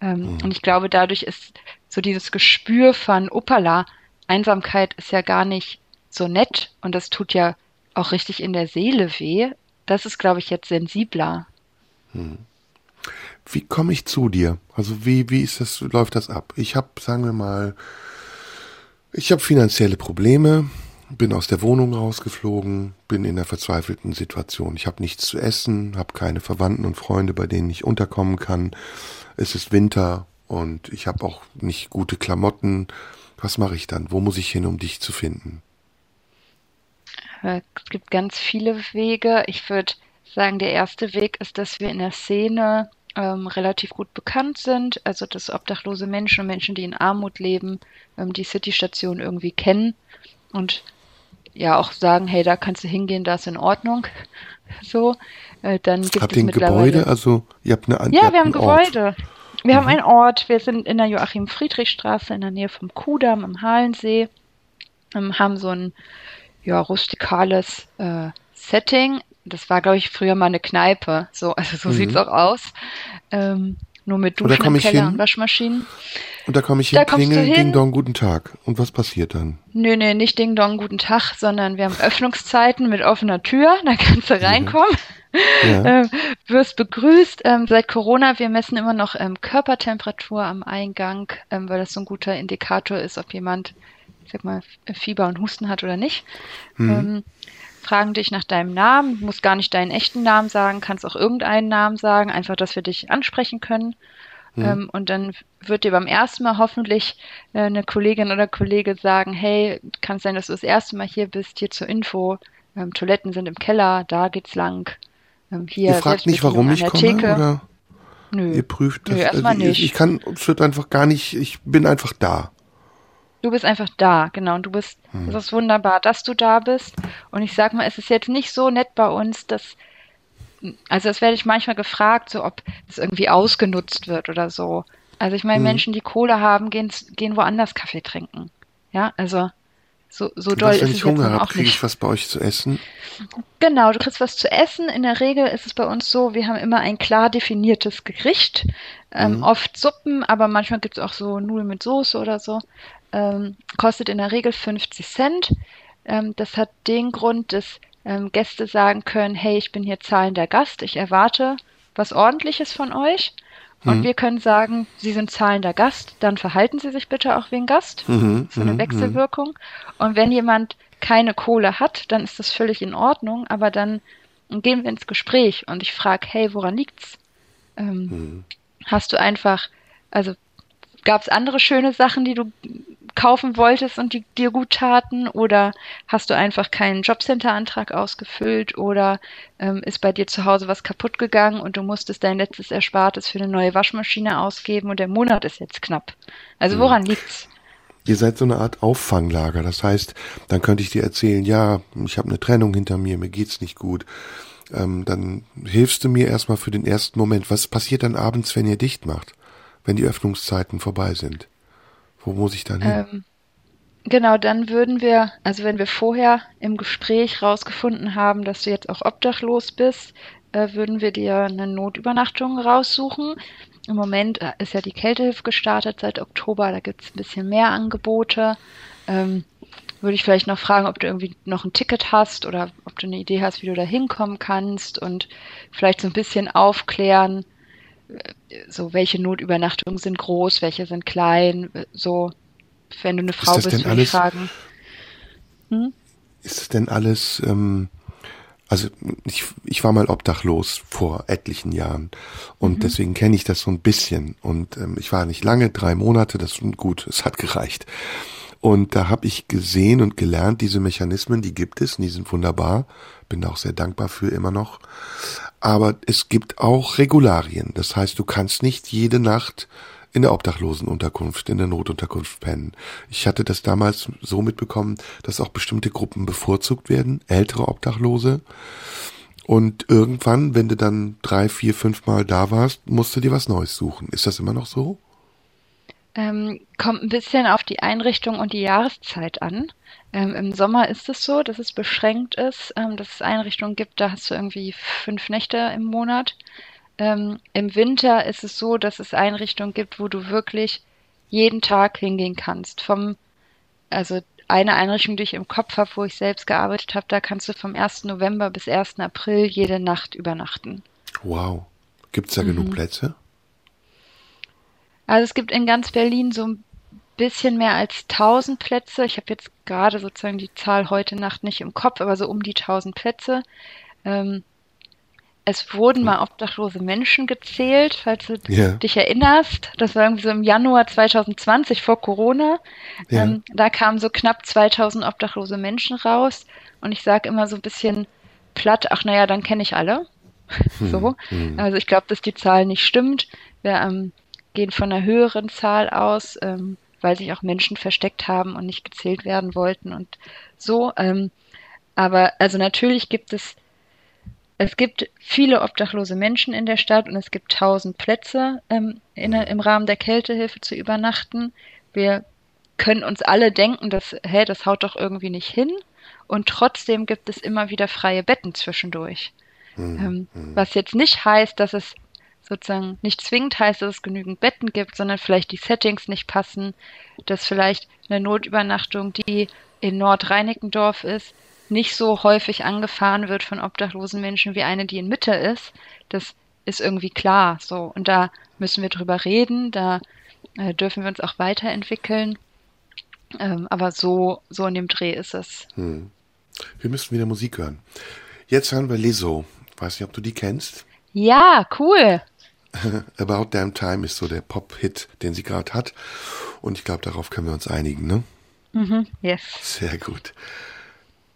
Ähm, mhm. Und ich glaube, dadurch ist so dieses Gespür von Uppala, Einsamkeit ist ja gar nicht so nett und das tut ja auch richtig in der Seele weh. Das ist, glaube ich, jetzt sensibler. Mhm. Wie komme ich zu dir? Also wie, wie ist das, läuft das ab? Ich habe, sagen wir mal, ich habe finanzielle Probleme, bin aus der Wohnung rausgeflogen, bin in einer verzweifelten Situation. Ich habe nichts zu essen, habe keine Verwandten und Freunde, bei denen ich unterkommen kann. Es ist Winter und ich habe auch nicht gute Klamotten. Was mache ich dann? Wo muss ich hin, um dich zu finden? Es gibt ganz viele Wege. Ich würde sagen, der erste Weg ist, dass wir in der Szene ähm, relativ gut bekannt sind, also dass obdachlose Menschen und Menschen, die in Armut leben, ähm, die City-Station irgendwie kennen und ja auch sagen, hey, da kannst du hingehen, da ist in Ordnung. So, äh, dann gibt habt es ihr ein Gebäude? Also ihr habt eine Ja, wir haben ein Gebäude. Wir mhm. haben einen Ort. Wir sind in der Joachim-Friedrich-Straße in der Nähe vom Kudamm am Halensee. Ähm, haben so ein ja rustikales äh, Setting das war, glaube ich, früher mal eine Kneipe. So, also so mhm. sieht's auch aus. Ähm, nur mit Duschen im Keller und Waschmaschinen. Und da komme ich hin, da klingel, hin. Ding Dong, guten Tag. Und was passiert dann? Nö, nö, nicht Ding Dong, guten Tag, sondern wir haben Öffnungszeiten mit offener Tür, da kannst du reinkommen. Ja. ähm, wirst begrüßt. Ähm, seit Corona, wir messen immer noch ähm, Körpertemperatur am Eingang, ähm, weil das so ein guter Indikator ist, ob jemand, sag mal, Fieber und Husten hat oder nicht. Mhm. Ähm, fragen dich nach deinem Namen, du musst gar nicht deinen echten Namen sagen, kannst auch irgendeinen Namen sagen, einfach, dass wir dich ansprechen können. Mhm. Ähm, und dann wird dir beim ersten Mal hoffentlich äh, eine Kollegin oder Kollege sagen, hey, kann es sein, dass du das erste Mal hier bist, hier zur Info, ähm, Toiletten sind im Keller, da geht's lang. Ähm, hier Ihr fragt nicht, warum ich komme, Theke. oder? Nö. Ihr prüft das. Nö, erstmal also, nicht. Ich, ich kann, es wird einfach gar nicht, ich bin einfach da. Du bist einfach da, genau. Und du bist, hm. es ist wunderbar, dass du da bist. Und ich sag mal, es ist jetzt nicht so nett bei uns, dass, also das werde ich manchmal gefragt, so ob es irgendwie ausgenutzt wird oder so. Also ich meine, hm. Menschen, die Kohle haben, gehen, gehen woanders Kaffee trinken. Ja, also so, so doll was, ist wenn ich Hunger habe, kriege ich was bei euch zu essen? Genau, du kriegst was zu essen. In der Regel ist es bei uns so, wir haben immer ein klar definiertes Gericht. Ähm, mhm. Oft Suppen, aber manchmal gibt es auch so Nudeln mit Soße oder so ähm, kostet in der Regel 50 Cent. Ähm, das hat den Grund, dass ähm, Gäste sagen können, hey, ich bin hier zahlender Gast, ich erwarte was Ordentliches von euch. Und mhm. wir können sagen, Sie sind zahlender Gast, dann verhalten Sie sich bitte auch wie ein Gast. Mhm, so eine mhm, Wechselwirkung. Mhm. Und wenn jemand keine Kohle hat, dann ist das völlig in Ordnung, aber dann gehen wir ins Gespräch und ich frage, hey, woran liegt's? Ähm, mhm. Hast du einfach, also gab es andere schöne Sachen, die du kaufen wolltest und die dir gut taten? Oder hast du einfach keinen Jobcenter-Antrag ausgefüllt? Oder ähm, ist bei dir zu Hause was kaputt gegangen und du musstest dein letztes Erspartes für eine neue Waschmaschine ausgeben und der Monat ist jetzt knapp? Also hm. woran liegt's? Ihr seid so eine Art Auffanglager. Das heißt, dann könnte ich dir erzählen, ja, ich habe eine Trennung hinter mir, mir geht's nicht gut. Ähm, dann hilfst du mir erstmal für den ersten Moment. Was passiert dann abends, wenn ihr dicht macht? Wenn die Öffnungszeiten vorbei sind? Wo muss ich dann hin? Ähm, genau, dann würden wir, also wenn wir vorher im Gespräch rausgefunden haben, dass du jetzt auch obdachlos bist, äh, würden wir dir eine Notübernachtung raussuchen. Im Moment äh, ist ja die Kältehilfe gestartet seit Oktober, da gibt es ein bisschen mehr Angebote. Ähm, würde ich vielleicht noch fragen, ob du irgendwie noch ein Ticket hast oder ob du eine Idee hast, wie du da hinkommen kannst und vielleicht so ein bisschen aufklären, so welche Notübernachtungen sind groß, welche sind klein, so wenn du eine Frau bist, würde alles, ich fragen. Hm? Ist es denn alles, ähm, also ich, ich war mal obdachlos vor etlichen Jahren und mhm. deswegen kenne ich das so ein bisschen und ähm, ich war nicht lange, drei Monate, das ist gut, es hat gereicht. Und da habe ich gesehen und gelernt, diese Mechanismen, die gibt es, und die sind wunderbar, bin da auch sehr dankbar für immer noch. Aber es gibt auch Regularien. Das heißt, du kannst nicht jede Nacht in der Obdachlosenunterkunft, in der Notunterkunft pennen. Ich hatte das damals so mitbekommen, dass auch bestimmte Gruppen bevorzugt werden, ältere Obdachlose. Und irgendwann, wenn du dann drei, vier, fünf Mal da warst, musst du dir was Neues suchen. Ist das immer noch so? Ähm, kommt ein bisschen auf die Einrichtung und die Jahreszeit an. Ähm, Im Sommer ist es so, dass es beschränkt ist, ähm, dass es Einrichtungen gibt, da hast du irgendwie fünf Nächte im Monat. Ähm, Im Winter ist es so, dass es Einrichtungen gibt, wo du wirklich jeden Tag hingehen kannst. Vom, also eine Einrichtung, die ich im Kopf habe, wo ich selbst gearbeitet habe, da kannst du vom 1. November bis 1. April jede Nacht übernachten. Wow. Gibt es da mhm. genug Plätze? Also es gibt in ganz Berlin so ein bisschen mehr als 1000 Plätze. Ich habe jetzt gerade sozusagen die Zahl heute Nacht nicht im Kopf, aber so um die 1000 Plätze. Ähm, es wurden mal obdachlose Menschen gezählt, falls du yeah. dich erinnerst. Das war irgendwie so im Januar 2020 vor Corona. Yeah. Ähm, da kamen so knapp 2000 obdachlose Menschen raus. Und ich sage immer so ein bisschen platt, ach naja, dann kenne ich alle. Hm. so. Hm. Also ich glaube, dass die Zahl nicht stimmt. Wir ähm, gehen von einer höheren Zahl aus, ähm, weil sich auch Menschen versteckt haben und nicht gezählt werden wollten und so. Ähm, aber also natürlich gibt es es gibt viele obdachlose Menschen in der Stadt und es gibt tausend Plätze ähm, in, im Rahmen der Kältehilfe zu übernachten. Wir können uns alle denken, dass, hä, das haut doch irgendwie nicht hin. Und trotzdem gibt es immer wieder freie Betten zwischendurch. Mhm. Ähm, hm. was jetzt nicht heißt, dass es sozusagen nicht zwingend heißt, dass es genügend Betten gibt, sondern vielleicht die Settings nicht passen, dass vielleicht eine Notübernachtung, die in Nordreinickendorf ist, nicht so häufig angefahren wird von obdachlosen Menschen wie eine, die in Mitte ist, das ist irgendwie klar. So und da müssen wir drüber reden, da äh, dürfen wir uns auch weiterentwickeln. Ähm, aber so so in dem Dreh ist es. Hm. Wir müssen wieder Musik hören. Jetzt hören wir Lizzo. Weiß nicht, ob du die kennst. Ja, cool. About Damn Time ist so der Pop-Hit, den sie gerade hat. Und ich glaube, darauf können wir uns einigen, ne? Mhm, yes. Sehr gut.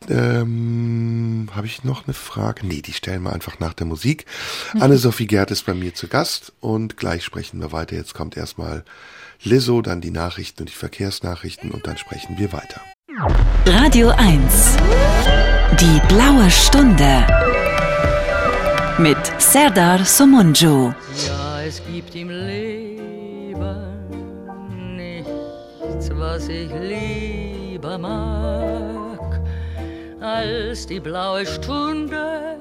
Ähm, Habe ich noch eine Frage? Nee, die stellen wir einfach nach der Musik. Mhm. Anne-Sophie Gerd ist bei mir zu Gast und gleich sprechen wir weiter. Jetzt kommt erstmal Lizzo, dann die Nachrichten und die Verkehrsnachrichten und dann sprechen wir weiter. Radio 1. Die blaue Stunde. Mit Serdar Somunju. Ja, es gibt im Leben nichts, was ich lieber mag als die blaue Stunde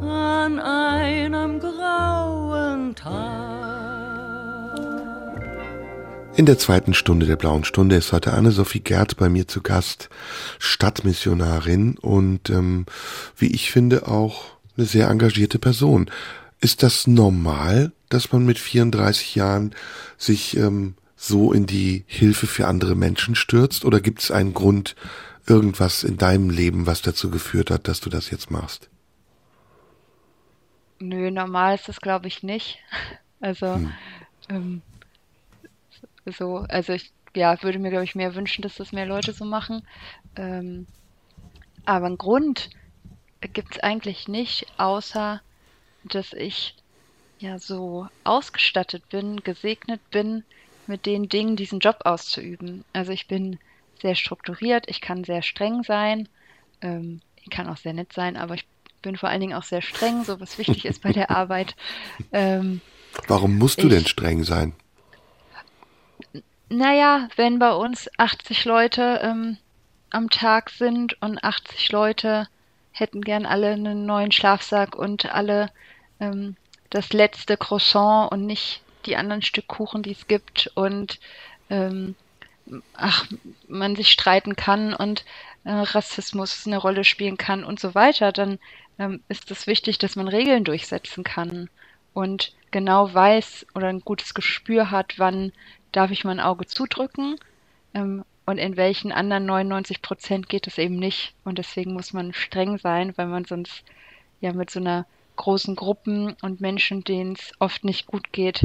an einem grauen Tag. In der zweiten Stunde der blauen Stunde ist heute Anne-Sophie Gerd bei mir zu Gast, Stadtmissionarin und ähm, wie ich finde auch eine sehr engagierte Person. Ist das normal, dass man mit 34 Jahren sich ähm, so in die Hilfe für andere Menschen stürzt oder gibt es einen Grund, irgendwas in deinem Leben, was dazu geführt hat, dass du das jetzt machst? Nö, normal ist das, glaube ich, nicht. Also, hm. ähm, so, also ich ja, würde mir, glaube ich, mehr wünschen, dass das mehr Leute so machen. Ähm, aber einen Grund gibt es eigentlich nicht, außer dass ich ja so ausgestattet bin, gesegnet bin, mit den Dingen diesen Job auszuüben. Also ich bin sehr strukturiert, ich kann sehr streng sein, ähm, ich kann auch sehr nett sein, aber ich bin vor allen Dingen auch sehr streng, so was wichtig ist bei der Arbeit. Ähm, Warum musst du ich, denn streng sein? Naja, wenn bei uns 80 Leute ähm, am Tag sind und 80 Leute hätten gern alle einen neuen Schlafsack und alle ähm, das letzte Croissant und nicht die anderen Stück Kuchen, die es gibt und ähm, ach, man sich streiten kann und äh, Rassismus eine Rolle spielen kann und so weiter, dann ähm, ist es wichtig, dass man Regeln durchsetzen kann und genau weiß oder ein gutes Gespür hat, wann darf ich mein Auge zudrücken ähm, und in welchen anderen 99 Prozent geht es eben nicht. Und deswegen muss man streng sein, weil man sonst ja mit so einer großen Gruppen und Menschen, denen es oft nicht gut geht,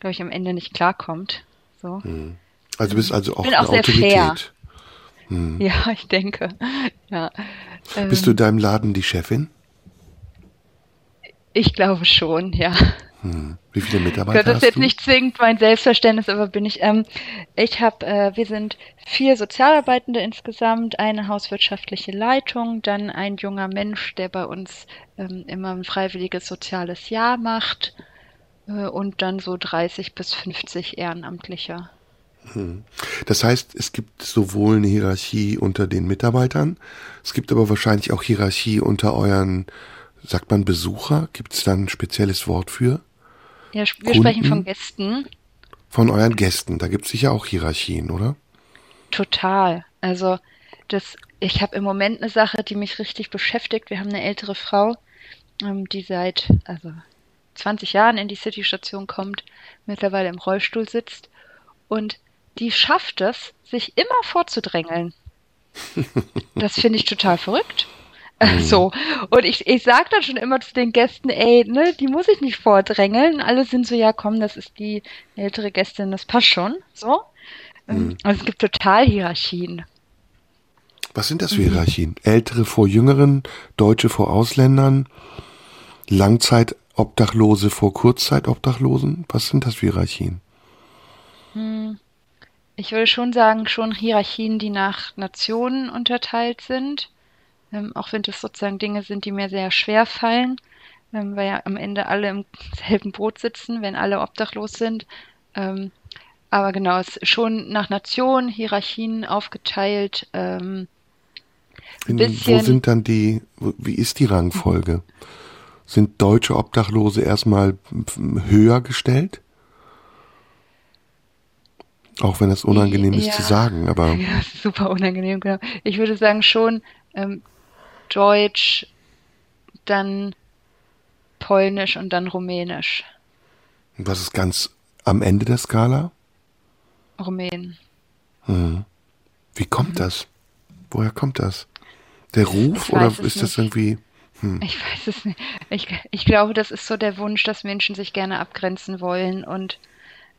glaube ich, am Ende nicht klarkommt. So. Hm. Also du bist also auch, eine auch Autorität. Hm. Ja, ich denke. Ja. Bist du in deinem Laden die Chefin? Ich glaube schon, ja. Hm. Wie viele Mitarbeiter das hast ist jetzt du? nicht zwingend mein Selbstverständnis, aber bin ich. Ähm, ich habe, äh, wir sind vier Sozialarbeitende insgesamt, eine hauswirtschaftliche Leitung, dann ein junger Mensch, der bei uns ähm, immer ein freiwilliges soziales Jahr macht äh, und dann so 30 bis 50 Ehrenamtliche. Das heißt, es gibt sowohl eine Hierarchie unter den Mitarbeitern, es gibt aber wahrscheinlich auch Hierarchie unter euren, sagt man Besucher? Gibt es da ein spezielles Wort für? Ja, wir Kunden? sprechen von Gästen. Von euren Gästen, da gibt es sicher auch Hierarchien, oder? Total. Also das, ich habe im Moment eine Sache, die mich richtig beschäftigt. Wir haben eine ältere Frau, ähm, die seit also 20 Jahren in die City-Station kommt, mittlerweile im Rollstuhl sitzt und die schafft es, sich immer vorzudrängeln. Das finde ich total verrückt. So. Und ich, ich sage dann schon immer zu den Gästen, ey, ne, die muss ich nicht vordrängeln. Alle sind so, ja, komm, das ist die ältere Gästin, das passt schon. So. Ähm, Also es gibt total Hierarchien. Was sind das für Hierarchien? Ältere vor Jüngeren, Deutsche vor Ausländern, Langzeitobdachlose vor Kurzzeitobdachlosen? Was sind das für Hierarchien? Ich würde schon sagen, schon Hierarchien, die nach Nationen unterteilt sind. Ähm, auch wenn das sozusagen Dinge sind, die mir sehr schwer fallen, ähm, weil ja am Ende alle im selben Boot sitzen, wenn alle obdachlos sind. Ähm, aber genau, es ist schon nach Nationen, Hierarchien aufgeteilt. Ähm, In, bisschen- wo sind dann die, wie ist die Rangfolge? Sind deutsche Obdachlose erstmal höher gestellt? Auch wenn das unangenehm ist Ja. zu sagen, aber ja, super unangenehm, genau. Ich würde sagen schon ähm, Deutsch, dann Polnisch und dann Rumänisch. was ist ganz am Ende der Skala? Rumänen. Wie kommt das? Woher kommt das? Der Ruf oder ist das nicht. irgendwie Ich weiß es nicht. Ich, ich glaube, das ist so der Wunsch, dass Menschen sich gerne abgrenzen wollen und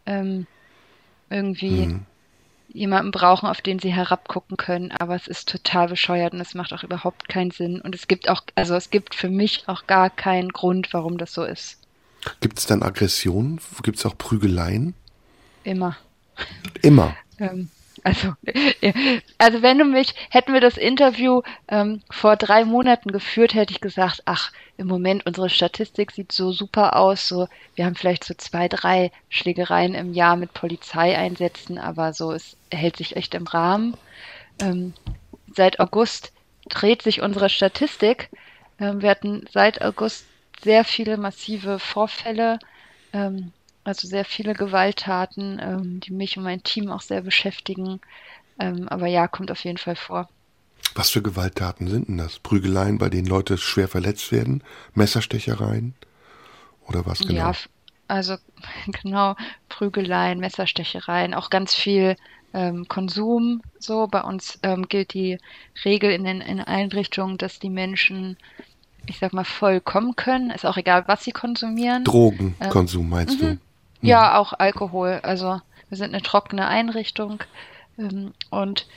ähm, irgendwie jemanden brauchen, auf den sie herabgucken können. Aber es ist total bescheuert und es macht auch überhaupt keinen Sinn. Und es gibt auch, also es gibt für mich auch gar keinen Grund, warum das so ist. Gibt es dann Aggressionen? Gibt es auch Prügeleien? Immer. Immer. Ähm, also, also wenn du mich, hätten wir das Interview ähm, vor drei Monaten geführt, hätte ich gesagt, ach, im Moment unsere Statistik sieht so super aus, so wir haben vielleicht so zwei, drei Schlägereien im Jahr mit Polizeieinsätzen, aber so es hält sich echt im Rahmen. Ähm, seit August dreht sich unsere Statistik. Ähm, wir hatten seit August sehr viele massive Vorfälle, ähm, also sehr viele Gewalttaten, ähm, die mich und mein Team auch sehr beschäftigen. Ähm, aber ja, kommt auf jeden Fall vor. Was für Gewalttaten sind denn das? Prügeleien, bei denen Leute schwer verletzt werden? Messerstechereien? Oder was genau? Ja, also genau, Prügeleien, Messerstechereien, auch ganz viel ähm, Konsum. So, bei uns ähm, gilt die Regel in den in Einrichtungen, dass die Menschen, ich sag mal, voll kommen können. Ist auch egal, was sie konsumieren. Drogenkonsum meinst du? Ja, auch Alkohol. Also wir sind eine trockene Einrichtung ähm, und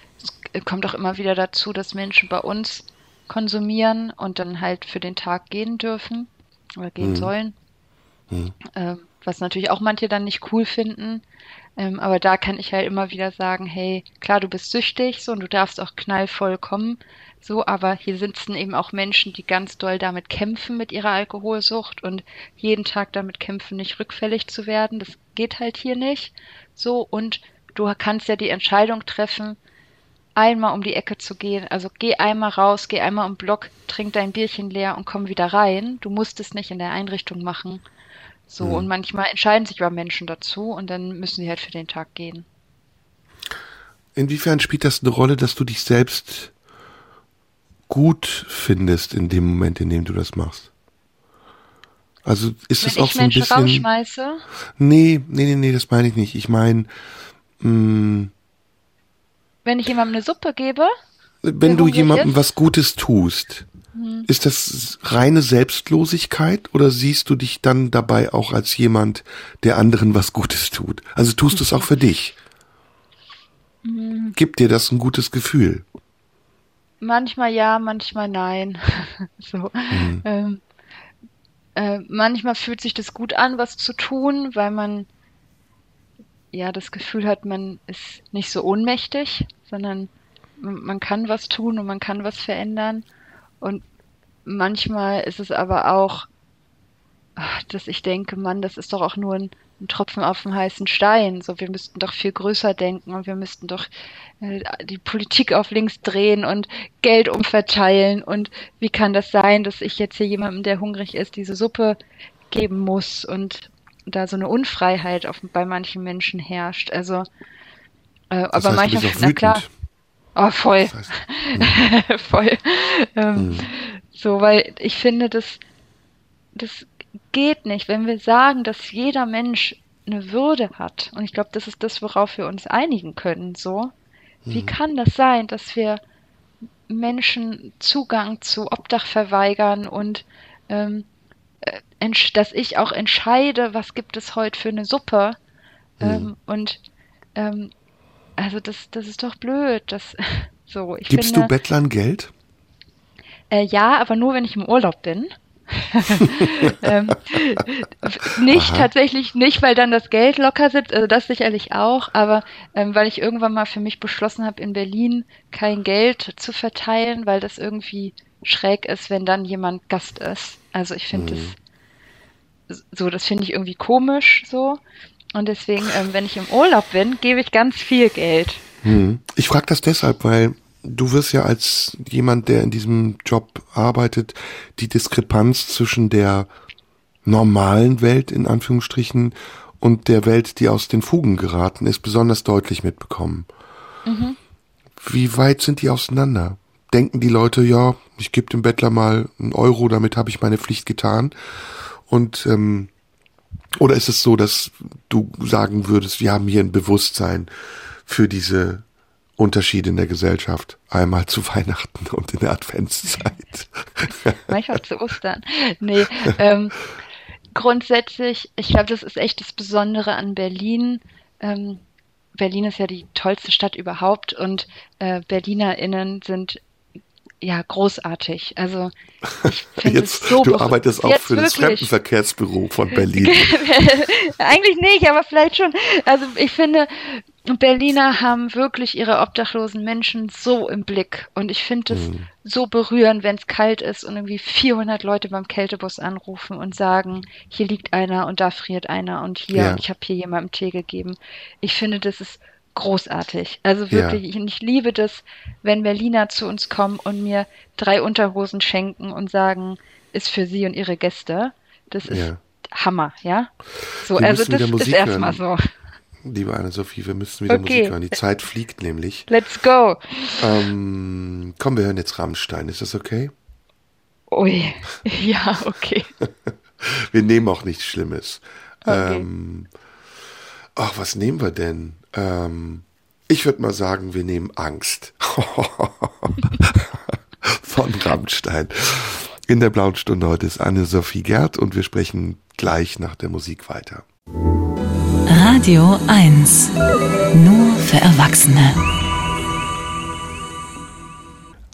es kommt auch immer wieder dazu, dass Menschen bei uns konsumieren und dann halt für den Tag gehen dürfen oder gehen sollen. Ähm, was natürlich auch manche dann nicht cool finden. Ähm, aber da kann ich halt immer wieder sagen, hey, klar, du bist süchtig, so und du darfst auch knallvoll kommen, so, aber hier sitzen eben auch Menschen, die ganz doll damit kämpfen mit ihrer Alkoholsucht und jeden Tag damit kämpfen, nicht rückfällig zu werden. Das geht halt hier nicht. So, und du kannst ja die Entscheidung treffen, einmal um die Ecke zu gehen. Also geh einmal raus, geh einmal den Block, trink dein Bierchen leer und komm wieder rein. Du musst es nicht in der Einrichtung machen. So, und manchmal entscheiden sich aber Menschen dazu und dann müssen sie halt für den Tag gehen. Inwiefern spielt das eine Rolle, dass du dich selbst gut findest in dem Moment, in dem du das machst? Also ist es Wenn auch ich so ein Menschen bisschen. rausschmeiße, Nee, nee, nee, nee, das meine ich nicht. Ich meine, mh, wenn ich jemandem eine Suppe gebe, wenn du jemandem ist? was Gutes tust, ist das reine Selbstlosigkeit oder siehst du dich dann dabei auch als jemand, der anderen was Gutes tut? Also tust du es auch für dich? Gibt dir das ein gutes Gefühl? Manchmal ja, manchmal nein. so. Ähm, äh, manchmal fühlt sich das gut an, was zu tun, weil man ja das Gefühl hat, man ist nicht so ohnmächtig, sondern man kann was tun und man kann was verändern. Und manchmal ist es aber auch, dass ich denke, Mann, das ist doch auch nur ein, ein Tropfen auf dem heißen Stein. So, wir müssten doch viel größer denken und wir müssten doch äh, die Politik auf links drehen und Geld umverteilen. Und wie kann das sein, dass ich jetzt hier jemandem, der hungrig ist, diese Suppe geben muss und da so eine Unfreiheit auf, bei manchen Menschen herrscht. Also, äh, aber heißt, manchmal, na klar. Oh, voll. Das heißt, voll. Ähm, mhm. So, weil ich finde, das, das geht nicht, wenn wir sagen, dass jeder Mensch eine Würde hat. Und ich glaube, das ist das, worauf wir uns einigen können. So, wie mhm. kann das sein, dass wir Menschen Zugang zu Obdach verweigern und ähm, äh, dass ich auch entscheide, was gibt es heute für eine Suppe. Mhm. Ähm, und ähm, also das, das ist doch blöd. Das, so, ich Gibst finde, du Bettlern Geld? Äh, ja, aber nur, wenn ich im Urlaub bin. ähm, nicht Aha. tatsächlich nicht, weil dann das Geld locker sitzt, also das sicherlich auch, aber ähm, weil ich irgendwann mal für mich beschlossen habe, in Berlin kein Geld zu verteilen, weil das irgendwie schräg ist, wenn dann jemand Gast ist. Also ich finde mhm. das so, das finde ich irgendwie komisch so. Und deswegen, ähm, wenn ich im Urlaub bin, gebe ich ganz viel Geld. Mhm. Ich frage das deshalb, weil du wirst ja als jemand, der in diesem Job arbeitet, die Diskrepanz zwischen der normalen Welt in Anführungsstrichen und der Welt, die aus den Fugen geraten ist, besonders deutlich mitbekommen. Mhm. Wie weit sind die auseinander? Denken die Leute, ja, ich gebe dem Bettler mal einen Euro, damit habe ich meine Pflicht getan? Und ähm, oder ist es so, dass du sagen würdest, wir haben hier ein Bewusstsein für diese Unterschiede in der Gesellschaft. Einmal zu Weihnachten und in der Adventszeit. Manchmal zu Ostern. Nee, ähm, grundsätzlich, ich glaube, das ist echt das Besondere an Berlin. Ähm, Berlin ist ja die tollste Stadt überhaupt und äh, BerlinerInnen sind ja großartig. Also ich finde es so. Du arbeitest auch für das Fremdenverkehrsbüro von Berlin. Eigentlich nicht, aber vielleicht schon. Also ich finde, Berliner haben wirklich ihre obdachlosen Menschen so im Blick. Und ich finde es mhm. so berührend, wenn es kalt ist und irgendwie 400 Leute beim Kältebus anrufen und sagen, hier liegt einer und da friert einer und hier, ja. ich habe hier jemandem Tee gegeben. Ich finde, das ist großartig. Also wirklich, ja. ich, ich liebe das, wenn Berliner zu uns kommen und mir drei Unterhosen schenken und sagen, ist für sie und ihre Gäste. Das ist ja. Hammer, ja? So, Wir also das ist erstmal so. Liebe Anne-Sophie, wir müssen wieder okay. Musik hören. Die Zeit fliegt nämlich. Let's go. Ähm, komm, wir hören jetzt Rammstein. Ist das okay? Ui, ja, okay. wir nehmen auch nichts Schlimmes. Okay. Ähm, ach, was nehmen wir denn? Ähm, ich würde mal sagen, wir nehmen Angst. Von Rammstein. In der blauen Stunde heute ist Anne-Sophie Gerd und wir sprechen gleich nach der Musik weiter. Radio 1. Nur für Erwachsene.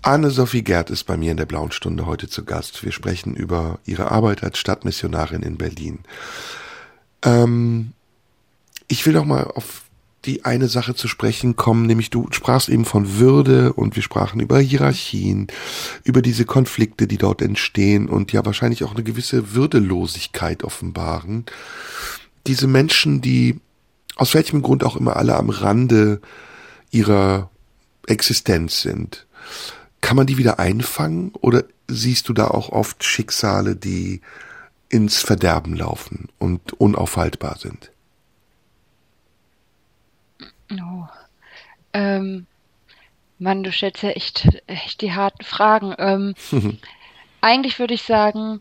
Anne-Sophie Gerd ist bei mir in der blauen Stunde heute zu Gast. Wir sprechen über ihre Arbeit als Stadtmissionarin in Berlin. Ähm, ich will noch mal auf die eine Sache zu sprechen kommen, nämlich du sprachst eben von Würde und wir sprachen über Hierarchien, über diese Konflikte, die dort entstehen und ja wahrscheinlich auch eine gewisse Würdelosigkeit offenbaren. Diese Menschen, die aus welchem Grund auch immer alle am Rande ihrer Existenz sind, kann man die wieder einfangen oder siehst du da auch oft Schicksale, die ins Verderben laufen und unaufhaltbar sind? Oh. Ähm, Mann, du stellst ja echt, echt die harten Fragen. Ähm, eigentlich würde ich sagen,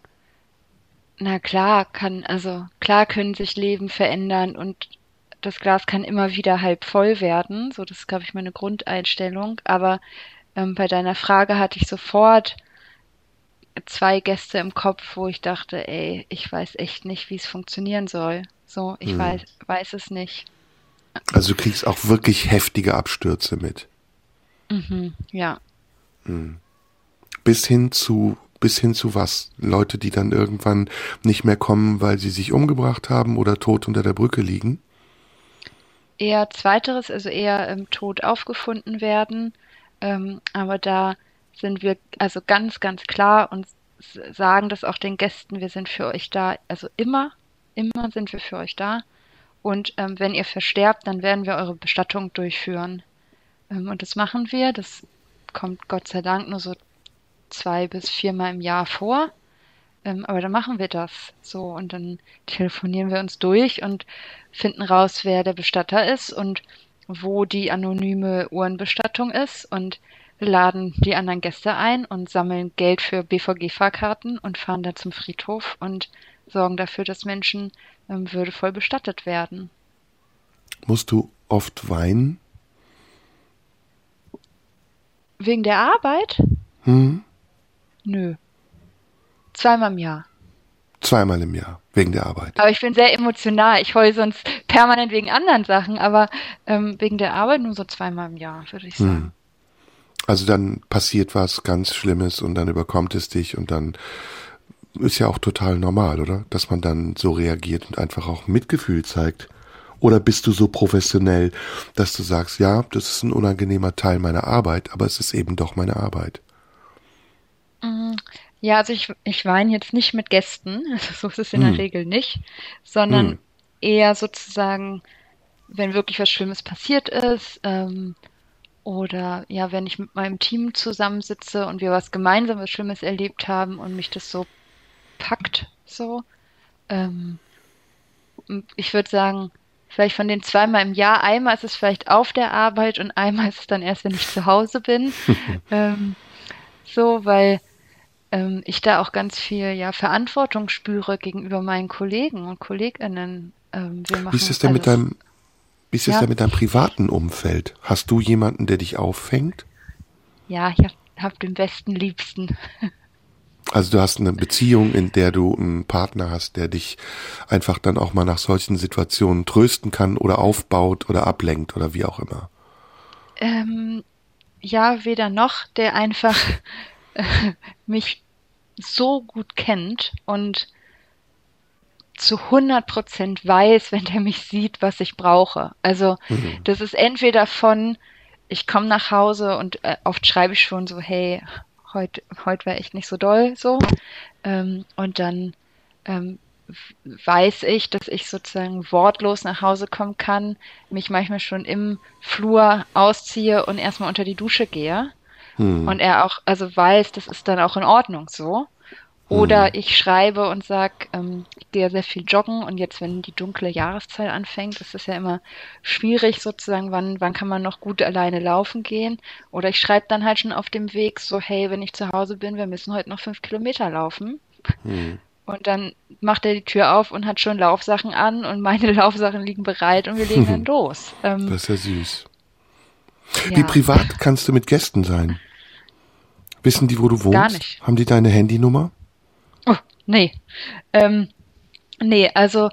na klar, kann, also klar können sich Leben verändern und das Glas kann immer wieder halb voll werden. So, das ist, glaube ich, meine Grundeinstellung. Aber ähm, bei deiner Frage hatte ich sofort zwei Gäste im Kopf, wo ich dachte, ey, ich weiß echt nicht, wie es funktionieren soll. So, ich hm. weiß, weiß es nicht. Also du kriegst auch wirklich heftige Abstürze mit. Mhm, ja. Mhm. Bis hin zu bis hin zu was? Leute, die dann irgendwann nicht mehr kommen, weil sie sich umgebracht haben oder tot unter der Brücke liegen? Eher zweiteres, also eher ähm, tot aufgefunden werden. Ähm, aber da sind wir also ganz, ganz klar und sagen das auch den Gästen, wir sind für euch da. Also immer, immer sind wir für euch da. Und ähm, wenn ihr versterbt, dann werden wir eure Bestattung durchführen. Ähm, und das machen wir. Das kommt Gott sei Dank nur so zwei bis viermal im Jahr vor. Ähm, aber dann machen wir das so und dann telefonieren wir uns durch und finden raus, wer der Bestatter ist und wo die anonyme Uhrenbestattung ist und laden die anderen Gäste ein und sammeln Geld für BVG-Fahrkarten und fahren da zum Friedhof und sorgen dafür, dass Menschen ähm, würdevoll bestattet werden. Musst du oft weinen? Wegen der Arbeit? Hm? Nö. Zweimal im Jahr. Zweimal im Jahr, wegen der Arbeit. Aber ich bin sehr emotional. Ich heule sonst permanent wegen anderen Sachen, aber ähm, wegen der Arbeit nur so zweimal im Jahr, würde ich sagen. Hm. Also dann passiert was ganz Schlimmes und dann überkommt es dich und dann ist ja auch total normal, oder? Dass man dann so reagiert und einfach auch Mitgefühl zeigt. Oder bist du so professionell, dass du sagst, ja, das ist ein unangenehmer Teil meiner Arbeit, aber es ist eben doch meine Arbeit? Mm, ja, also ich, ich weine jetzt nicht mit Gästen, also so ist es in hm. der Regel nicht, sondern hm. eher sozusagen, wenn wirklich was Schlimmes passiert ist, ähm, oder ja, wenn ich mit meinem Team zusammensitze und wir was gemeinsames Schlimmes erlebt haben und mich das so packt, so. Ähm, ich würde sagen, vielleicht von den zweimal im Jahr, einmal ist es vielleicht auf der Arbeit und einmal ist es dann erst, wenn ich zu Hause bin. ähm, so, weil ähm, ich da auch ganz viel ja, Verantwortung spüre gegenüber meinen Kollegen und KollegInnen. Ähm, wie ist es denn mit deinem, wie ist es ja. denn mit deinem privaten Umfeld? Hast du jemanden, der dich auffängt? Ja, ich habe den besten Liebsten. Also du hast eine Beziehung, in der du einen Partner hast, der dich einfach dann auch mal nach solchen Situationen trösten kann oder aufbaut oder ablenkt oder wie auch immer. Ähm, ja, weder noch, der einfach mich so gut kennt und zu 100 Prozent weiß, wenn der mich sieht, was ich brauche. Also mhm. das ist entweder von, ich komme nach Hause und äh, oft schreibe ich schon so, hey, heute heut war echt nicht so doll so. Ähm, und dann ähm, weiß ich, dass ich sozusagen wortlos nach Hause kommen kann, mich manchmal schon im Flur ausziehe und erstmal unter die Dusche gehe. Hm. Und er auch, also weiß, das ist dann auch in Ordnung so. Oder hm. ich schreibe und sag, ähm, ich gehe sehr viel joggen und jetzt, wenn die dunkle Jahreszeit anfängt, ist es ja immer schwierig sozusagen, wann, wann kann man noch gut alleine laufen gehen. Oder ich schreibe dann halt schon auf dem Weg so, hey, wenn ich zu Hause bin, wir müssen heute noch fünf Kilometer laufen. Hm. Und dann macht er die Tür auf und hat schon Laufsachen an und meine Laufsachen liegen bereit und wir legen dann los. Ähm, das ist ja süß. Ja. Wie privat kannst du mit Gästen sein? Wissen die, wo du wohnst? Gar nicht. Haben die deine Handynummer? Oh, nee. Ähm, nee, also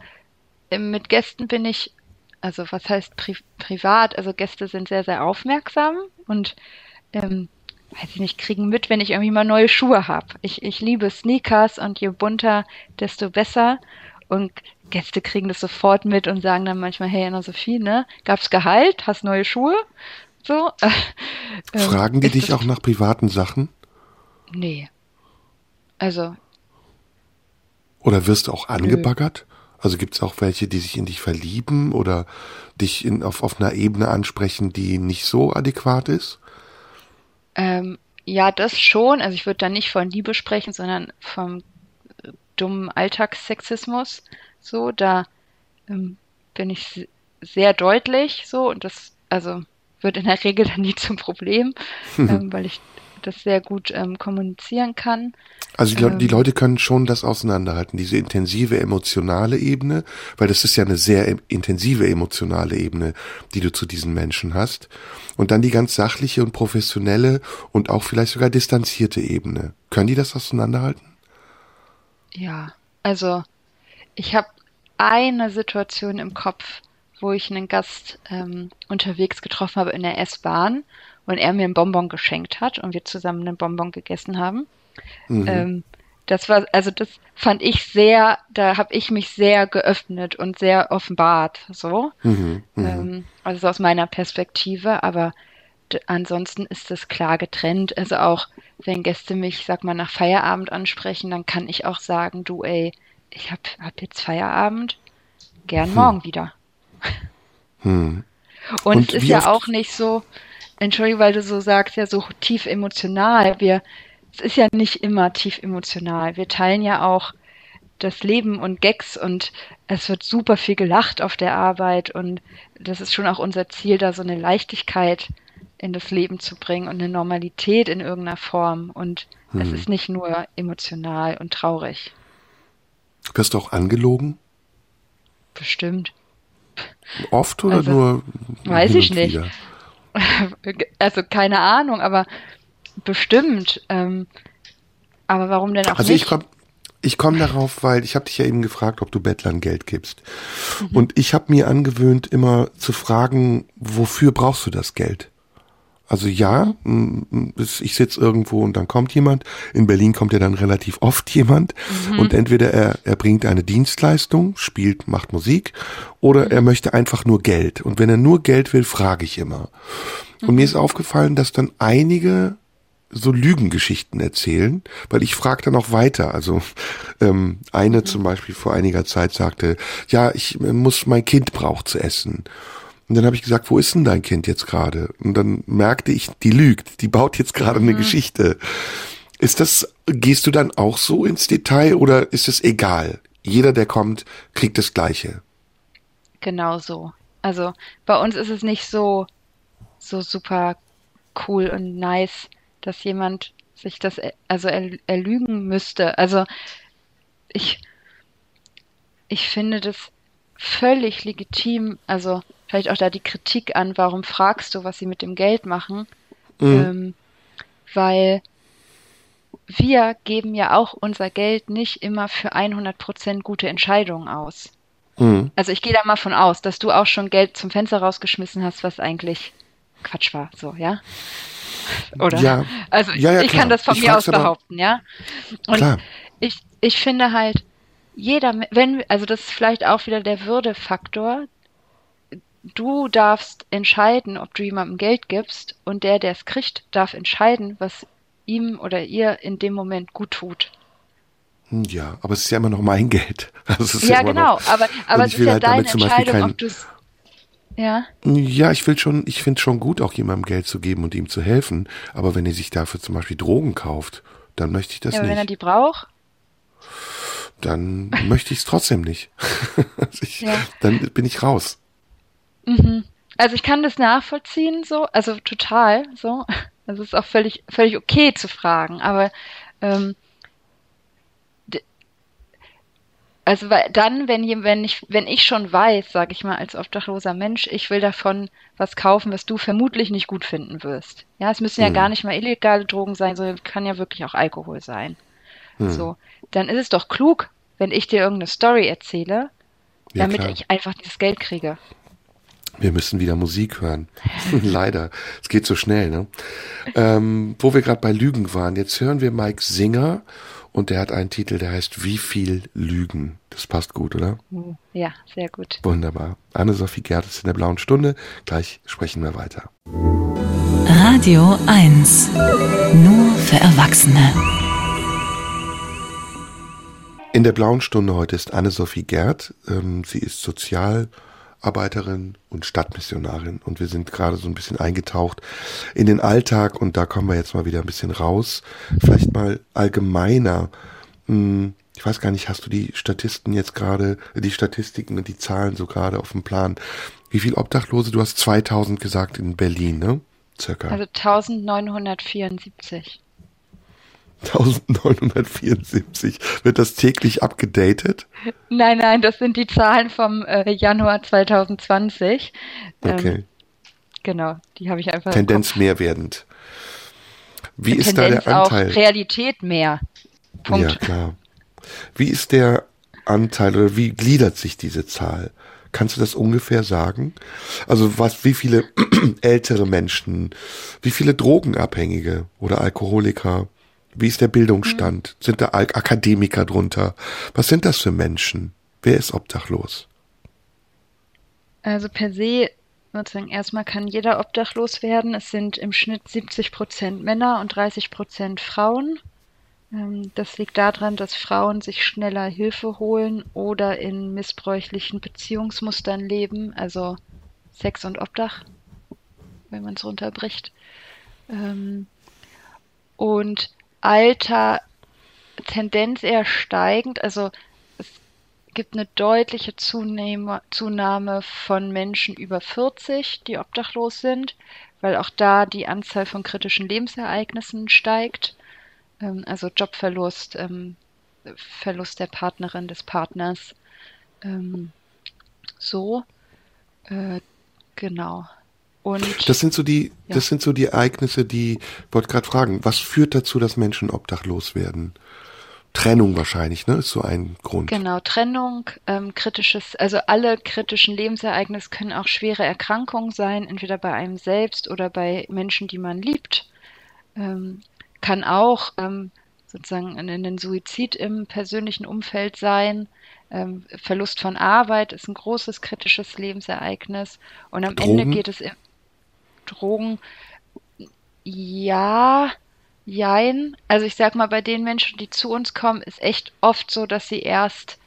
äh, mit Gästen bin ich, also was heißt pri privat? Also Gäste sind sehr, sehr aufmerksam und ähm, weiß ich nicht, kriegen mit, wenn ich irgendwie mal neue Schuhe habe. Ich, ich liebe Sneakers und je bunter, desto besser. Und Gäste kriegen das sofort mit und sagen dann manchmal, hey Anna-Sophie, ne, gab's Gehalt, hast neue Schuhe? So. Äh, Fragen die dich auch nach privaten Sachen? Nee. Also. Oder wirst du auch angebaggert? Nö. Also gibt es auch welche, die sich in dich verlieben oder dich in, auf, auf einer Ebene ansprechen, die nicht so adäquat ist? Ähm, ja, das schon. Also ich würde da nicht von Liebe sprechen, sondern vom äh, dummen Alltagssexismus. So, da ähm, bin ich sehr deutlich so und das, also wird in der Regel dann nie zum Problem, ähm, weil ich das sehr gut ähm, kommunizieren kann. Also die, ähm, die, Leute können schon das auseinanderhalten, diese intensive emotionale Ebene, weil das ist ja eine sehr intensive emotionale Ebene, die du zu diesen Menschen hast. Und dann die ganz sachliche und professionelle und auch vielleicht sogar distanzierte Ebene. Können die das auseinanderhalten? Ja, also ich habe eine Situation im Kopf, wo ich einen Gast ähm, unterwegs getroffen habe in der S-Bahn und er mir einen Bonbon geschenkt hat und wir zusammen einen Bonbon gegessen haben. Mhm. Ähm, das war, also das fand ich sehr, da habe ich mich sehr geöffnet und sehr offenbart, so. Mhm, mhm. ähm, also aus meiner Perspektive, aber ansonsten ist es klar getrennt. Also auch wenn Gäste mich, sag mal, nach Feierabend ansprechen, dann kann ich auch sagen, du, ey, ich hab, hab jetzt Feierabend, gern hm. morgen wieder. Hm. Und, Und, es ist ja auch nicht so, Entschuldigung, weil du so sagst, ja so tief emotional. Wir, es ist ja nicht immer tief emotional. Wir teilen ja auch das Leben und Gags und es wird super viel gelacht auf der Arbeit und das ist schon auch unser Ziel, da so eine Leichtigkeit in das Leben zu bringen und eine Normalität in irgendeiner Form und hm. es ist nicht nur emotional und traurig. Wirst du auch angelogen? Bestimmt. Oft oder also, nur? Weiß ich nicht. Also keine Ahnung, aber bestimmt. Ähm, aber warum denn auch also nicht? Ich komm, ich komme darauf, weil ich habe dich ja eben gefragt, ob du Bettlern Geld gibst. Mhm. Und ich habe mir angewöhnt, immer zu fragen, wofür brauchst du das Geld? Also ja, ich sitze irgendwo und dann kommt jemand. In Berlin kommt ja dann relativ oft jemand. Mhm. Und entweder er, er bringt eine Dienstleistung, spielt, macht Musik, oder er möchte einfach nur Geld. Und wenn er nur Geld will, frage ich immer. Und mhm. mir ist aufgefallen, dass dann einige so Lügengeschichten erzählen, weil ich frage dann auch weiter. Also ähm, eine mhm. zum Beispiel vor einiger Zeit sagte, ja, ich äh, muss, mein Kind braucht zu essen. Und dann habe ich gesagt, wo ist denn dein Kind jetzt gerade? Und dann merkte ich, die lügt, die baut jetzt gerade mhm. eine Geschichte. Ist das, gehst du dann auch so ins Detail oder ist es egal? Jeder, der kommt, kriegt das Gleiche. Genau so. Also bei uns ist es nicht so, so super cool und nice, dass jemand sich das also erlügen müsste. Also ich, ich finde das völlig legitim, also vielleicht auch da die Kritik an, warum fragst du, was sie mit dem Geld machen? Mhm. Ähm, weil wir geben ja auch unser Geld nicht immer für 100% gute Entscheidungen aus. Mhm. Also ich gehe da mal von aus, dass du auch schon Geld zum Fenster rausgeschmissen hast, was eigentlich Quatsch war, so, ja? Oder? Ja. Also ja, ja, ich klar. kann das von ich mir aus behaupten, ja? Und klar. ich, ich finde halt, jeder, wenn, also das ist vielleicht auch wieder der Würdefaktor. Du darfst entscheiden, ob du jemandem Geld gibst und der, der es kriegt, darf entscheiden, was ihm oder ihr in dem Moment gut tut. Ja, aber es ist ja immer noch mein Geld. Also ja, ja genau, noch, aber, aber es ist ja halt deine Entscheidung, kein, ob du es ja. Ja, ich will schon, ich finde schon gut, auch jemandem Geld zu geben und ihm zu helfen. Aber wenn er sich dafür zum Beispiel Drogen kauft, dann möchte ich das ja, nicht. Wenn er die braucht? dann möchte ich es trotzdem nicht. also ich, ja. Dann bin ich raus. Mhm. Also ich kann das nachvollziehen, so, also total, so. Also es ist auch völlig, völlig okay zu fragen, aber ähm, also weil dann, wenn, wenn ich, wenn ich schon weiß, sage ich mal, als obdachloser Mensch, ich will davon was kaufen, was du vermutlich nicht gut finden wirst. Ja, es müssen ja hm. gar nicht mal illegale Drogen sein, sondern kann ja wirklich auch Alkohol sein. Hm. So, dann ist es doch klug, wenn ich dir irgendeine Story erzähle, damit ja, ich einfach dieses Geld kriege. Wir müssen wieder Musik hören. Leider. Es geht so schnell, ne? Ähm, wo wir gerade bei Lügen waren, jetzt hören wir Mike Singer und der hat einen Titel, der heißt Wie viel Lügen? Das passt gut, oder? Hm, ja, sehr gut. Wunderbar. Anne-Sophie Gerd ist in der blauen Stunde. Gleich sprechen wir weiter. Radio 1. Nur für Erwachsene. In der blauen Stunde heute ist Anne-Sophie Gerd. Ähm, sie ist Sozialarbeiterin und Stadtmissionarin und wir sind gerade so ein bisschen eingetaucht in den Alltag und da kommen wir jetzt mal wieder ein bisschen raus. Vielleicht mal allgemeiner. Hm, ich weiß gar nicht, hast du die Statisten jetzt gerade, die Statistiken und die Zahlen so gerade auf dem Plan? Wie viel Obdachlose? Du hast 2000 gesagt in Berlin, ne? Circa. Also 1974. 1974. Wird das täglich abgedatet? Nein, nein, das sind die Zahlen vom äh, Januar 2020. Ähm, okay. Ähm, genau, die habe ich einfach. Tendenz mehr werdend. Wie ist Tendenz da der Anteil? Auch Realität mehr. Punkt. Ja, klar. Wie ist der Anteil oder wie gliedert sich diese Zahl? Kannst du das ungefähr sagen? Also was, wie viele ältere Menschen, wie viele Drogenabhängige oder Alkoholiker, Wie ist der Bildungsstand? Mhm. Sind da Akademiker drunter? Was sind das für Menschen? Wer ist obdachlos? Also per se sozusagen erstmal kann jeder obdachlos werden. Es sind im Schnitt 70 Prozent Männer und 30 Prozent Frauen. Ähm, das liegt daran, dass Frauen sich schneller Hilfe holen oder in missbräuchlichen Beziehungsmustern leben, also Sex und Obdach, wenn man es runterbricht. Ähm, und Alter Tendenz eher steigend, also es gibt eine deutliche Zunahme, Zunahme von Menschen über 40, die obdachlos sind, weil auch da die Anzahl von kritischen Lebensereignissen steigt. Ähm, also Jobverlust, ähm, Verlust der Partnerin, des Partners. Ähm, so, äh, genau. Und das sind so die, ja. das sind so die Ereignisse, die, wollte gerade fragen, was führt dazu, dass Menschen obdachlos werden? Trennung wahrscheinlich, ne, ist so ein Grund. Genau, Trennung, ähm, kritisches, also alle kritischen Lebensereignisse können auch schwere Erkrankungen sein, entweder bei einem selbst oder bei Menschen, die man liebt. Ähm, kann auch ähm, sozusagen ein Suizid im persönlichen Umfeld sein. Ähm, Verlust von Arbeit ist ein großes kritisches Lebensereignis. Und am Drogen? Ende geht es Drogen. Ja, jein. Also ich sag mal, bei den Menschen, die zu uns kommen, ist echt oft so, dass sie erst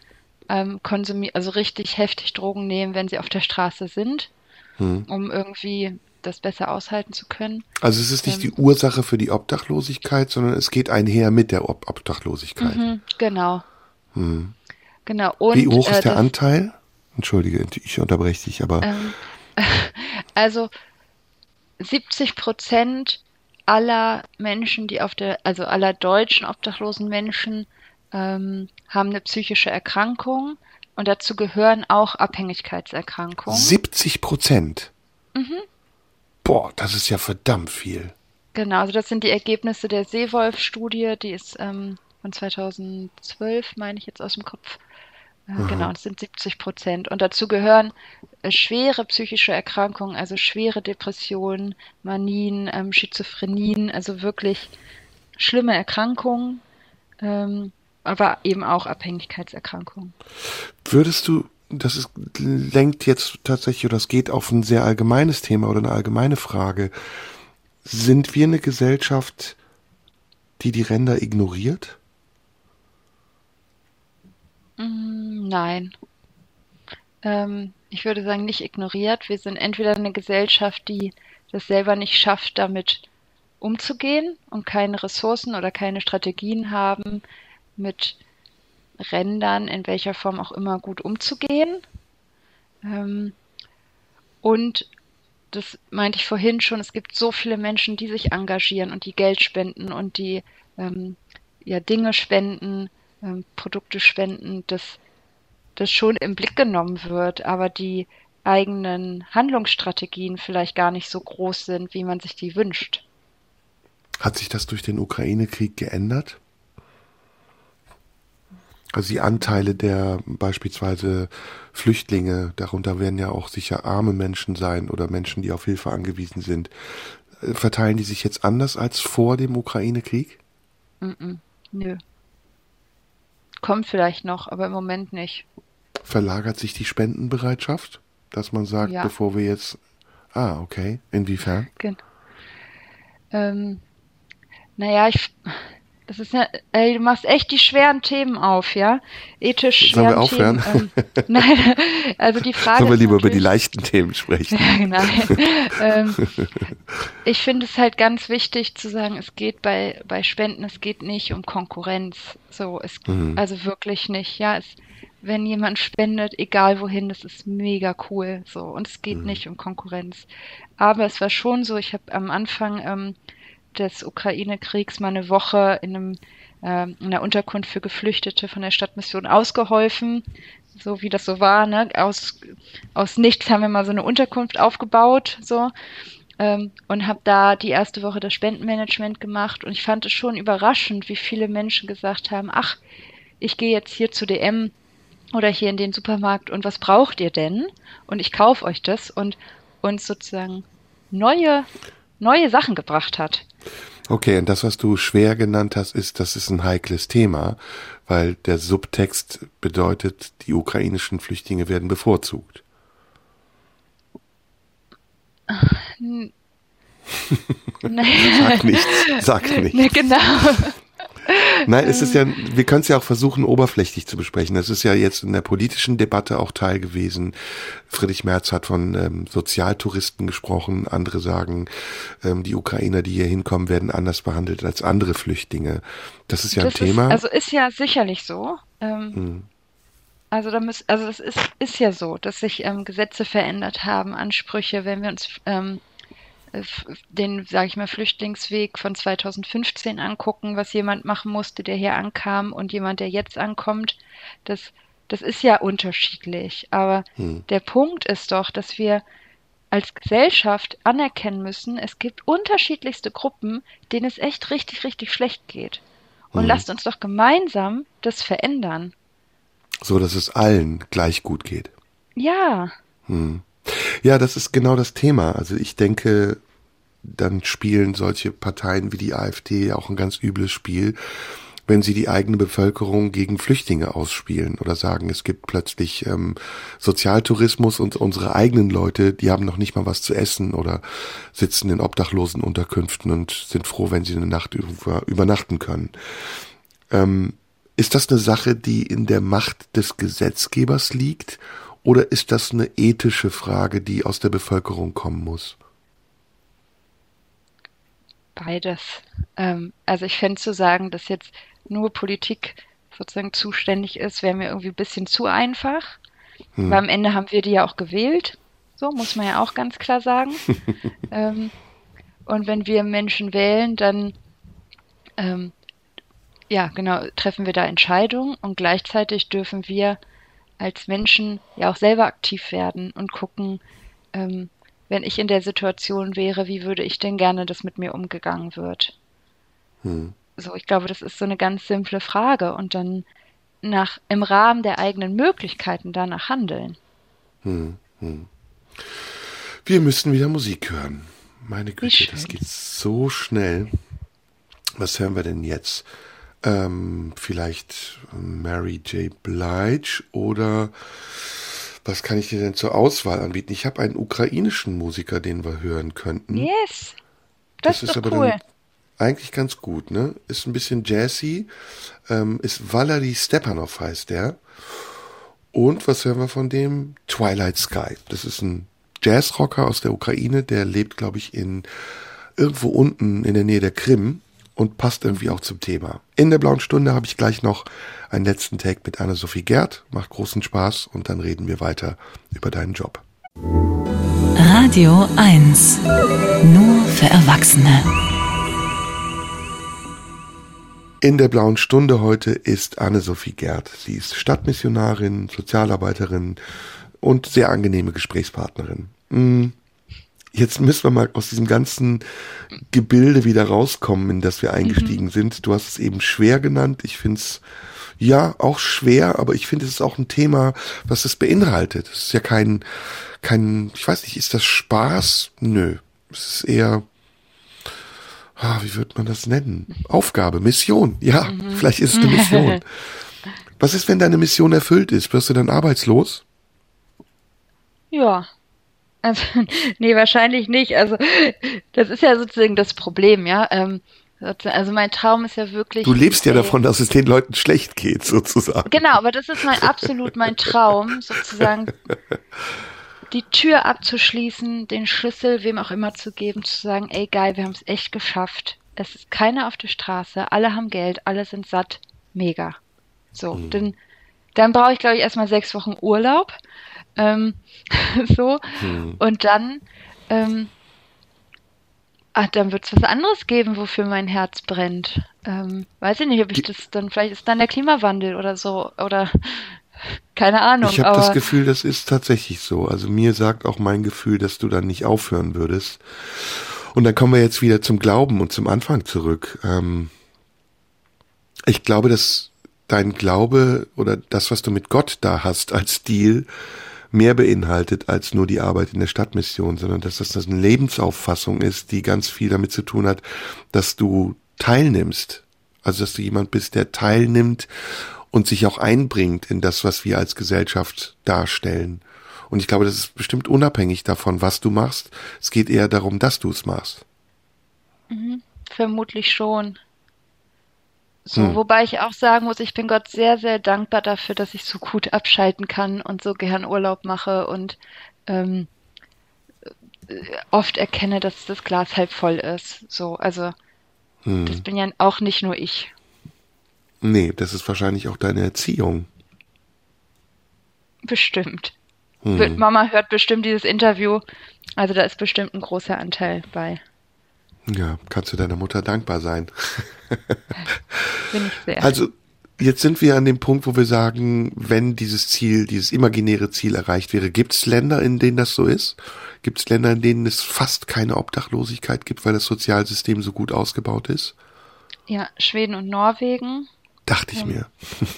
ähm, konsumieren, also richtig heftig Drogen nehmen, wenn sie auf der Straße sind, hm. um irgendwie das besser aushalten zu können. Also es ist nicht ähm, die Ursache für die Obdachlosigkeit, sondern es geht einher mit der Ob Obdachlosigkeit. Mhm, genau. Hm. Genau. Und, Wie hoch ist äh, der das, Anteil? Entschuldige, ich unterbreche dich, aber. Ähm, also 70 Prozent aller Menschen, die auf der, also aller deutschen obdachlosen Menschen, ähm, haben eine psychische Erkrankung und dazu gehören auch Abhängigkeitserkrankungen. 70 Prozent? Mhm. Boah, das ist ja verdammt viel. Genau, also das sind die Ergebnisse der Seewolf-Studie, die ist ähm, von 2012, meine ich jetzt aus dem Kopf. Äh, genau, das sind 70 Prozent. Und dazu gehören äh, schwere psychische Erkrankungen, also schwere Depressionen, Manien, ähm, Schizophrenien, also wirklich schlimme Erkrankungen, ähm, aber eben auch Abhängigkeitserkrankungen. Würdest du das ist, lenkt jetzt tatsächlich, oder es geht auf ein sehr allgemeines Thema oder eine allgemeine Frage. Sind wir eine Gesellschaft, die die Ränder ignoriert? Mm, nein. Ähm, ich würde sagen, nicht ignoriert. Wir sind entweder eine Gesellschaft, die das selber nicht schafft, damit umzugehen und keine Ressourcen oder keine Strategien haben, mit Rändern in welcher Form auch immer gut umzugehen. Ähm, und das meinte ich vorhin schon, es gibt so viele Menschen, die sich engagieren und die Geld spenden und die ähm, ja Dinge spenden, ähm, Produkte spenden, dass das schon im Blick genommen wird, aber die eigenen Handlungsstrategien vielleicht gar nicht so groß sind, wie man sich die wünscht. Hat sich das durch den Ukraine-Krieg geändert? Also die Anteile der beispielsweise Flüchtlinge, darunter werden ja auch sicher arme Menschen sein oder Menschen, die auf Hilfe angewiesen sind. Äh, verteilen die sich jetzt anders als vor dem Ukraine-Krieg? Mm -mm, nö. Kommt vielleicht noch, aber im Moment nicht. Verlagert sich die Spendenbereitschaft? Dass man sagt, ja. bevor wir jetzt. Ah, okay. Inwiefern? Genau. Ähm, naja, ich, das ist ja, ey, du machst echt die schweren Themen auf, ja? Ethisch Sollen wir aufhören? Themen, ähm, nein, also die Frage. Sollen wir lieber über die leichten Themen sprechen? Ja, genau. ähm, ich finde es halt ganz wichtig zu sagen, es geht bei, bei Spenden, es geht nicht um Konkurrenz. So, es, mhm. also wirklich nicht, ja. Es, wenn jemand spendet, egal wohin, das ist mega cool. So, und es geht mhm. nicht um Konkurrenz. Aber es war schon so, ich habe am Anfang, ähm, des Ukraine-Kriegs mal eine Woche in, einem, äh, in einer Unterkunft für Geflüchtete von der Stadtmission ausgeholfen, so wie das so war. Ne? Aus, aus nichts haben wir mal so eine Unterkunft aufgebaut, so ähm, und habe da die erste Woche das Spendenmanagement gemacht und ich fand es schon überraschend, wie viele Menschen gesagt haben, ach, ich gehe jetzt hier zu DM oder hier in den Supermarkt und was braucht ihr denn? Und ich kaufe euch das und uns sozusagen neue neue Sachen gebracht hat. Okay, und das, was du schwer genannt hast, ist, das ist ein heikles Thema, weil der Subtext bedeutet, die ukrainischen Flüchtlinge werden bevorzugt. sag nichts, sag nichts. Genau. Nein, es ist ja, wir können es ja auch versuchen, oberflächlich zu besprechen. Das ist ja jetzt in der politischen Debatte auch Teil gewesen. Friedrich Merz hat von ähm, Sozialtouristen gesprochen. Andere sagen, ähm, die Ukrainer, die hier hinkommen, werden anders behandelt als andere Flüchtlinge. Das ist ja das ein Thema. Ist, also ist ja sicherlich so. Ähm, hm. Also da muss, also das ist, ist ja so, dass sich ähm, Gesetze verändert haben, Ansprüche, wenn wir uns ähm, den, sage ich mal, Flüchtlingsweg von 2015 angucken, was jemand machen musste, der hier ankam und jemand, der jetzt ankommt, das, das ist ja unterschiedlich. Aber hm. der Punkt ist doch, dass wir als Gesellschaft anerkennen müssen, es gibt unterschiedlichste Gruppen, denen es echt richtig, richtig schlecht geht. Und hm. lasst uns doch gemeinsam das verändern. So, dass es allen gleich gut geht. Ja. Hm. Ja, das ist genau das Thema. Also ich denke, dann spielen solche Parteien wie die AfD auch ein ganz übles Spiel, wenn sie die eigene Bevölkerung gegen Flüchtlinge ausspielen oder sagen, es gibt plötzlich ähm, Sozialtourismus und unsere eigenen Leute, die haben noch nicht mal was zu essen oder sitzen in obdachlosen Unterkünften und sind froh, wenn sie eine Nacht über, übernachten können. Ähm, ist das eine Sache, die in der Macht des Gesetzgebers liegt oder ist das eine ethische Frage, die aus der Bevölkerung kommen muss? Beides. Ähm, also ich fände zu sagen, dass jetzt nur Politik sozusagen zuständig ist, wäre mir irgendwie ein bisschen zu einfach. Hm. Weil am Ende haben wir die ja auch gewählt. So muss man ja auch ganz klar sagen. ähm, und wenn wir Menschen wählen, dann ähm, ja, genau, treffen wir da Entscheidungen und gleichzeitig dürfen wir als Menschen ja auch selber aktiv werden und gucken, ähm, wenn ich in der Situation wäre, wie würde ich denn gerne, dass mit mir umgegangen wird? Hm. So, ich glaube, das ist so eine ganz simple Frage und dann nach im Rahmen der eigenen Möglichkeiten danach handeln. Hm, hm. Wir müssen wieder Musik hören. Meine Güte, das geht so schnell. Was hören wir denn jetzt? Ähm, vielleicht Mary J. Blige oder was kann ich dir denn zur Auswahl anbieten? Ich habe einen ukrainischen Musiker, den wir hören könnten. Yes. Das, das ist, ist aber cool. eigentlich ganz gut, ne? Ist ein bisschen jazzy. Ähm, ist Valery Stepanov heißt der. Und was hören wir von dem? Twilight Sky. Das ist ein Jazzrocker aus der Ukraine, der lebt, glaube ich, in irgendwo unten in der Nähe der Krim und passt irgendwie auch zum Thema. In der blauen Stunde habe ich gleich noch einen letzten Take mit Anne-Sophie Gerd. Macht großen Spaß und dann reden wir weiter über deinen Job. Radio 1. Nur für Erwachsene. In der blauen Stunde heute ist Anne-Sophie Gerd. Sie ist Stadtmissionarin, Sozialarbeiterin und sehr angenehme Gesprächspartnerin. Jetzt müssen wir mal aus diesem ganzen Gebilde wieder rauskommen, in das wir eingestiegen mhm. sind. Du hast es eben schwer genannt. Ich finde es ja auch schwer, aber ich finde es ist auch ein Thema, was es beinhaltet. Es ist ja kein, kein, ich weiß nicht, ist das Spaß? Nö. Es ist eher, ah, wie wird man das nennen? Aufgabe, Mission. Ja, mhm. vielleicht ist es eine Mission. was ist, wenn deine Mission erfüllt ist? Wirst du dann arbeitslos? Ja, also, nee, wahrscheinlich nicht. Also, das ist ja sozusagen das Problem, ja. Ähm, also mein Traum ist ja wirklich. Du lebst ja davon, dass es den Leuten schlecht geht, sozusagen. Genau, aber das ist mein absolut mein Traum, sozusagen die Tür abzuschließen, den Schlüssel wem auch immer zu geben, zu sagen, ey geil, wir haben es echt geschafft. Es ist keiner auf der Straße, alle haben Geld, alle sind satt, mega. So, mhm. dann, dann brauche ich, glaube ich, erstmal sechs Wochen Urlaub ähm, so. Hm. Und dann, ähm, ach, dann wird es was anderes geben, wofür mein Herz brennt. Ähm, weiß ich nicht, ob ich das dann, vielleicht ist dann der Klimawandel oder so, oder keine Ahnung. Ich habe das Gefühl, das ist tatsächlich so. Also mir sagt auch mein Gefühl, dass du dann nicht aufhören würdest. Und dann kommen wir jetzt wieder zum Glauben und zum Anfang zurück. Ähm, ich glaube, dass dein Glaube oder das, was du mit Gott da hast als Deal, mehr beinhaltet als nur die Arbeit in der Stadtmission, sondern dass das eine Lebensauffassung ist, die ganz viel damit zu tun hat, dass du teilnimmst. Also dass du jemand bist, der teilnimmt und sich auch einbringt in das, was wir als Gesellschaft darstellen. Und ich glaube, das ist bestimmt unabhängig davon, was du machst. Es geht eher darum, dass du es machst. Mhm, vermutlich schon. So, hm. wobei ich auch sagen muss, ich bin Gott sehr, sehr dankbar dafür, dass ich so gut abschalten kann und so gern Urlaub mache und ähm, oft erkenne, dass das Glas halb voll ist. So, also hm. das bin ja auch nicht nur ich. Nee, das ist wahrscheinlich auch deine Erziehung. Bestimmt. Hm. Mama hört bestimmt dieses Interview. Also da ist bestimmt ein großer Anteil bei. Ja, kannst du deiner Mutter dankbar sein. Bin ich sehr. Also jetzt sind wir an dem Punkt, wo wir sagen, wenn dieses Ziel, dieses imaginäre Ziel erreicht wäre, gibt es Länder, in denen das so ist? Gibt es Länder, in denen es fast keine Obdachlosigkeit gibt, weil das Sozialsystem so gut ausgebaut ist? Ja, Schweden und Norwegen. Dachte ich mir.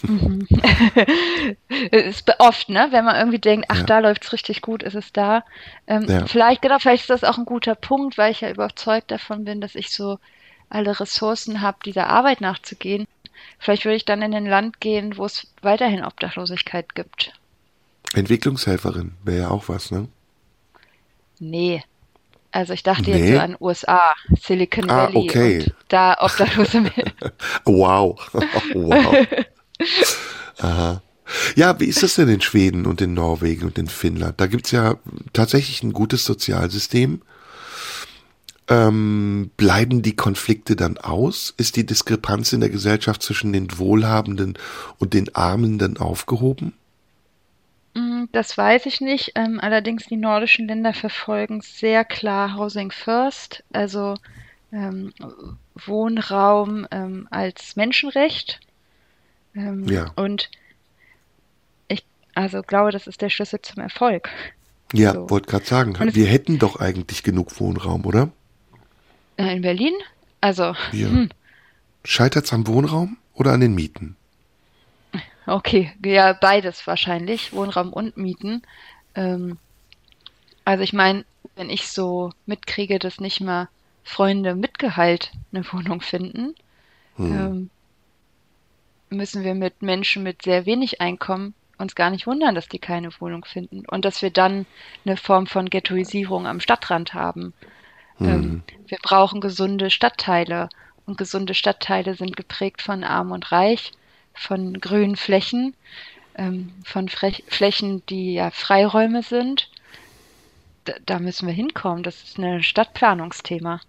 Mhm. ist oft, ne? Wenn man irgendwie denkt, ach, ja. da läuft's richtig gut, ist es da. Ähm, ja. Vielleicht, genau, vielleicht ist das auch ein guter Punkt, weil ich ja überzeugt davon bin, dass ich so alle Ressourcen habe, dieser Arbeit nachzugehen. Vielleicht würde ich dann in ein Land gehen, wo es weiterhin Obdachlosigkeit gibt. Entwicklungshelferin wäre ja auch was, ne? Nee, also ich dachte nee. jetzt so an USA, Silicon ah, Valley okay. und da Obdachlose. wow. wow. Aha. Ja, wie ist das denn in Schweden und in Norwegen und in Finnland? Da gibt's ja tatsächlich ein gutes Sozialsystem. Ähm, bleiben die Konflikte dann aus? Ist die Diskrepanz in der Gesellschaft zwischen den Wohlhabenden und den Armen dann aufgehoben? Das weiß ich nicht. Ähm, allerdings die nordischen Länder verfolgen sehr klar Housing First, also ähm, Wohnraum ähm, als Menschenrecht. Ähm, ja. Und ich also glaube, das ist der Schlüssel zum Erfolg. Ja, so. wollte gerade sagen, wir hätten doch eigentlich genug Wohnraum, oder? Äh, in Berlin? Also. Ja. Hm. Scheitert es am Wohnraum oder an den Mieten? Okay, ja, beides wahrscheinlich, Wohnraum und Mieten. Ähm, also ich meine, wenn ich so mitkriege, dass nicht mal Freunde mit Gehalt eine Wohnung finden, hm. ähm, müssen wir mit Menschen mit sehr wenig Einkommen uns gar nicht wundern, dass die keine Wohnung finden und dass wir dann eine Form von Ghettoisierung am Stadtrand haben. Hm. Ähm, wir brauchen gesunde Stadtteile und gesunde Stadtteile sind geprägt von Arm und Reich von grünen Flächen, ähm, von Frech Flächen, die ja Freiräume sind. Da, da müssen wir hinkommen. Das ist ein Stadtplanungsthema.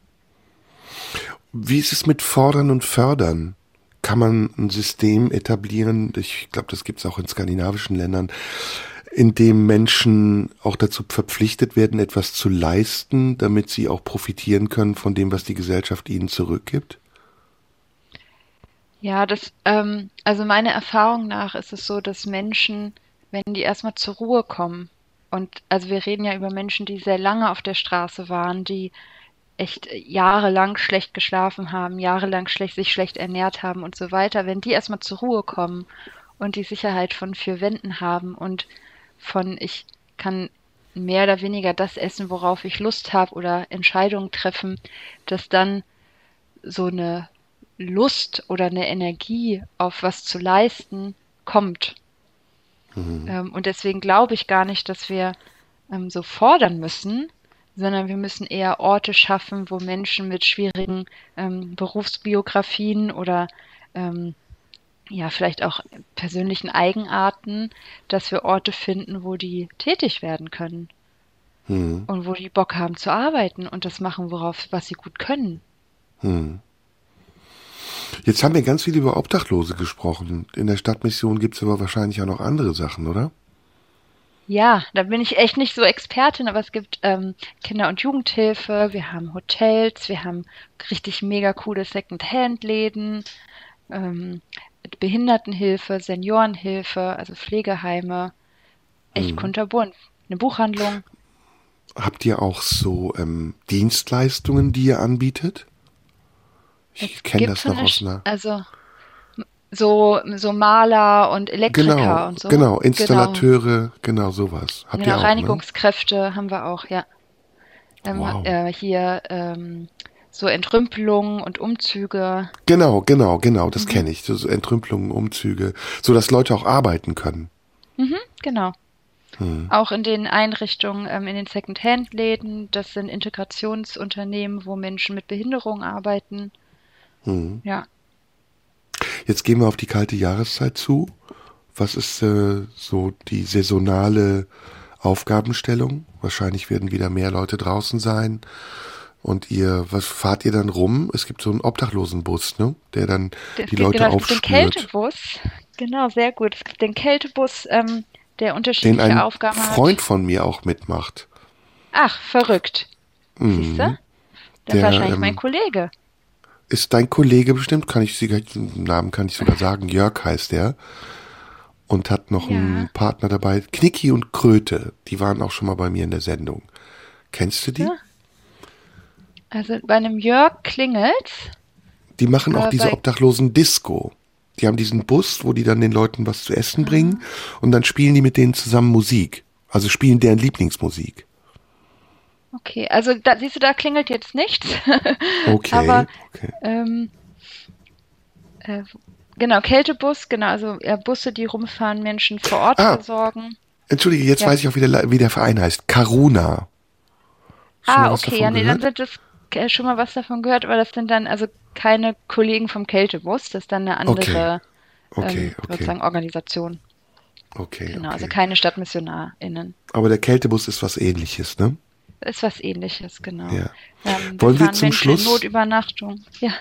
Wie ist es mit Fordern und Fördern? Kann man ein System etablieren, ich glaube, das gibt es auch in skandinavischen Ländern, in dem Menschen auch dazu verpflichtet werden, etwas zu leisten, damit sie auch profitieren können von dem, was die Gesellschaft ihnen zurückgibt? Ja, das, ähm, also meiner Erfahrung nach ist es so, dass Menschen, wenn die erstmal zur Ruhe kommen, und also wir reden ja über Menschen, die sehr lange auf der Straße waren, die echt jahrelang schlecht geschlafen haben, jahrelang schlecht, sich schlecht ernährt haben und so weiter, wenn die erstmal zur Ruhe kommen und die Sicherheit von vier Wänden haben und von ich kann mehr oder weniger das essen, worauf ich Lust habe oder Entscheidungen treffen, dass dann so eine Lust oder eine Energie auf was zu leisten kommt. Mhm. Ähm, und deswegen glaube ich gar nicht, dass wir ähm, so fordern müssen, sondern wir müssen eher Orte schaffen, wo Menschen mit schwierigen ähm, Berufsbiografien oder ähm, ja, vielleicht auch persönlichen Eigenarten, dass wir Orte finden, wo die tätig werden können. Mhm. Und wo die Bock haben zu arbeiten und das machen, worauf, was sie gut können. Mhm. Jetzt haben wir ganz viel über Obdachlose gesprochen. In der Stadtmission gibt es aber wahrscheinlich auch noch andere Sachen, oder? Ja, da bin ich echt nicht so Expertin, aber es gibt ähm, Kinder- und Jugendhilfe, wir haben Hotels, wir haben richtig mega coole Second-Hand-Läden, ähm, Behindertenhilfe, Seniorenhilfe, also Pflegeheime, echt hm. kunterbunt. Eine Buchhandlung. Habt ihr auch so ähm, Dienstleistungen, die ihr anbietet? Ich kenne das noch aus einer. Also so, so Maler und Elektriker Genau, und so. genau, Installateure, genau, sowas. Habt Genau, ihr auch, ne? Reinigungskräfte haben wir auch, ja. Ähm, Wow. äh, hier ähm, so Entrümpelungen und Umzüge. Genau, genau, genau, Mhm. das kenne ich. So, Entrümpelungen, Umzüge, so dass Leute auch arbeiten können. Mhm, genau. Hm. Auch in den Einrichtungen, ähm, in den Second-Hand-Läden, das sind Integrationsunternehmen, wo Menschen mit Behinderung arbeiten. Hm. Ja. Jetzt gehen wir auf die kalte Jahreszeit zu. Was ist äh, so die saisonale Aufgabenstellung? Wahrscheinlich werden wieder mehr Leute draußen sein. Und ihr, was fahrt ihr dann rum? Es gibt so einen Obdachlosenbus, ne? Der dann Es die Leute genau, es gibt den aufspürt. Kältebus. Genau, sehr gut. Es gibt den Kältebus, ähm, der Den unterschiedliche ein Aufgaben Freund von mir auch mitmacht. hat. Ach, verrückt. Siehst du? Mhm. Das ist Der, wahrscheinlich ähm, mein Kollege. Ist dein Kollege bestimmt, kann ich den Namen kann ich sogar sagen, Jörg heißt er. Und hat noch Ja. einen Partner dabei, Knicki und Kröte. Die waren auch schon mal bei mir in der Sendung. Kennst du die? Ja. Also bei einem Jörg klingelt's. Die machen auch diese obdachlosen Disco. Die haben diesen Bus, wo die dann den Leuten was zu essen bringen Ah. und dann spielen die mit denen zusammen Musik. Also spielen deren Lieblingsmusik. Okay, also da siehst du, da klingelt jetzt nichts. Okay. Aber okay. ähm, äh, genau, Kältebus, genau, also äh, Busse, die rumfahren, Menschen vor Ort Ah. versorgen. Entschuldige, jetzt ja. weiß ich auch, wie der, wie der Verein heißt. Karuna. Schon Ah, okay, ja, nee, dann sind das äh, schon mal was davon gehört, aber das sind dann also keine Kollegen vom Kältebus, das ist dann eine andere Okay, ähm, okay. sozusagen Organisation. Okay, Genau, okay. also keine StadtmissionarInnen. Aber der Kältebus ist was ähnliches, ne? Ist was ähnliches, genau. Ja. Ähm, Wollen wir zum Menschen Schluss- Notübernachtung. Ja.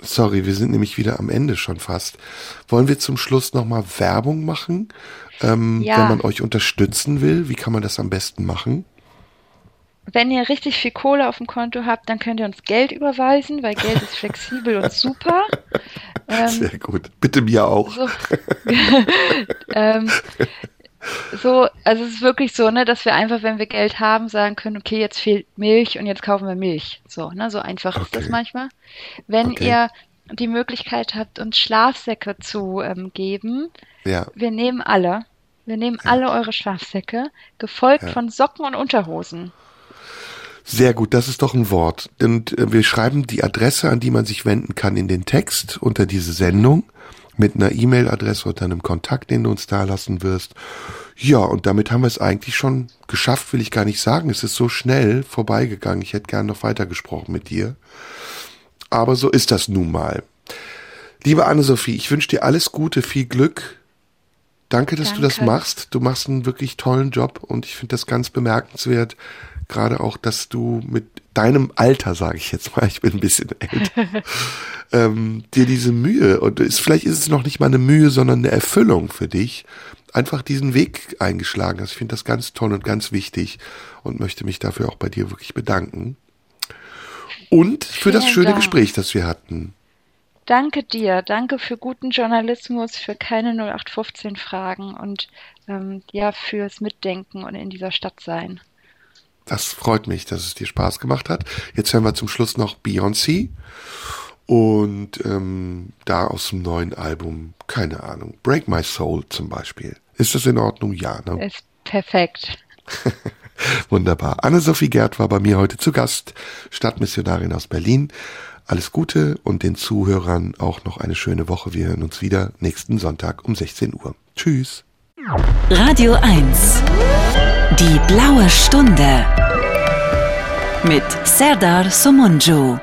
Sorry, wir sind nämlich wieder am Ende schon fast. Wollen wir zum Schluss nochmal Werbung machen? Ähm, Ja. Wenn man euch unterstützen will, wie kann man das am besten machen? Wenn ihr richtig viel Kohle auf dem Konto habt, dann könnt ihr uns Geld überweisen, weil Geld ist flexibel und super. Ähm, Sehr gut. Bitte mir auch. so, ähm, so, also es ist wirklich so, ne, dass wir einfach, wenn wir Geld haben, sagen können, okay, jetzt fehlt Milch und jetzt kaufen wir Milch. So, ne, so einfach ist das Okay. manchmal. Wenn Okay. ihr die Möglichkeit habt, uns Schlafsäcke zu ähm, geben, Ja, wir nehmen alle. Wir nehmen alle eure Schlafsäcke, gefolgt Ja. von Socken und Unterhosen. sehr gut. Das ist doch ein Wort. Und äh, wir schreiben die Adresse, an die man sich wenden kann, in den Text unter diese Sendung mit einer E-Mail-Adresse und einem Kontakt, den du uns da lassen wirst. Ja, und damit haben wir es eigentlich schon geschafft, will ich gar nicht sagen. Es ist so schnell vorbeigegangen. Ich hätte gern noch weitergesprochen mit dir. Aber so ist das nun mal. Liebe Anne-Sophie, ich wünsche dir alles Gute, viel Glück. Danke, dass du das Danke. machst. Du machst einen wirklich tollen Job und ich finde das ganz bemerkenswert. Gerade auch, dass du mit deinem Alter, sage ich jetzt mal, ich bin ein bisschen älter, ähm, dir diese Mühe, und ist, vielleicht ist es noch nicht mal eine Mühe, sondern eine Erfüllung für dich, einfach diesen Weg eingeschlagen hast. Ich finde das ganz toll und ganz wichtig und möchte mich dafür auch bei dir wirklich bedanken. Und für das Vielen schöne Dank. Gespräch, das wir hatten. Danke dir, danke für guten Journalismus, für keine 0815 Fragen und ähm, ja, fürs Mitdenken und in dieser Stadt sein. Das freut mich, dass es dir Spaß gemacht hat. Jetzt hören wir zum Schluss noch Beyoncé und ähm, da aus dem neuen Album, keine Ahnung, Break My Soul zum Beispiel. Ist das in Ordnung? Ja, ne? Ist perfekt. Wunderbar. Anne-Sophie Gerd war bei mir heute zu Gast, Stadtmissionarin aus Berlin. Alles Gute und den Zuhörern auch noch eine schöne Woche. Wir hören uns wieder nächsten Sonntag um 16 Uhr. Tschüss. Radio 1. Die blaue Stunde. Mit Serdar Somunju.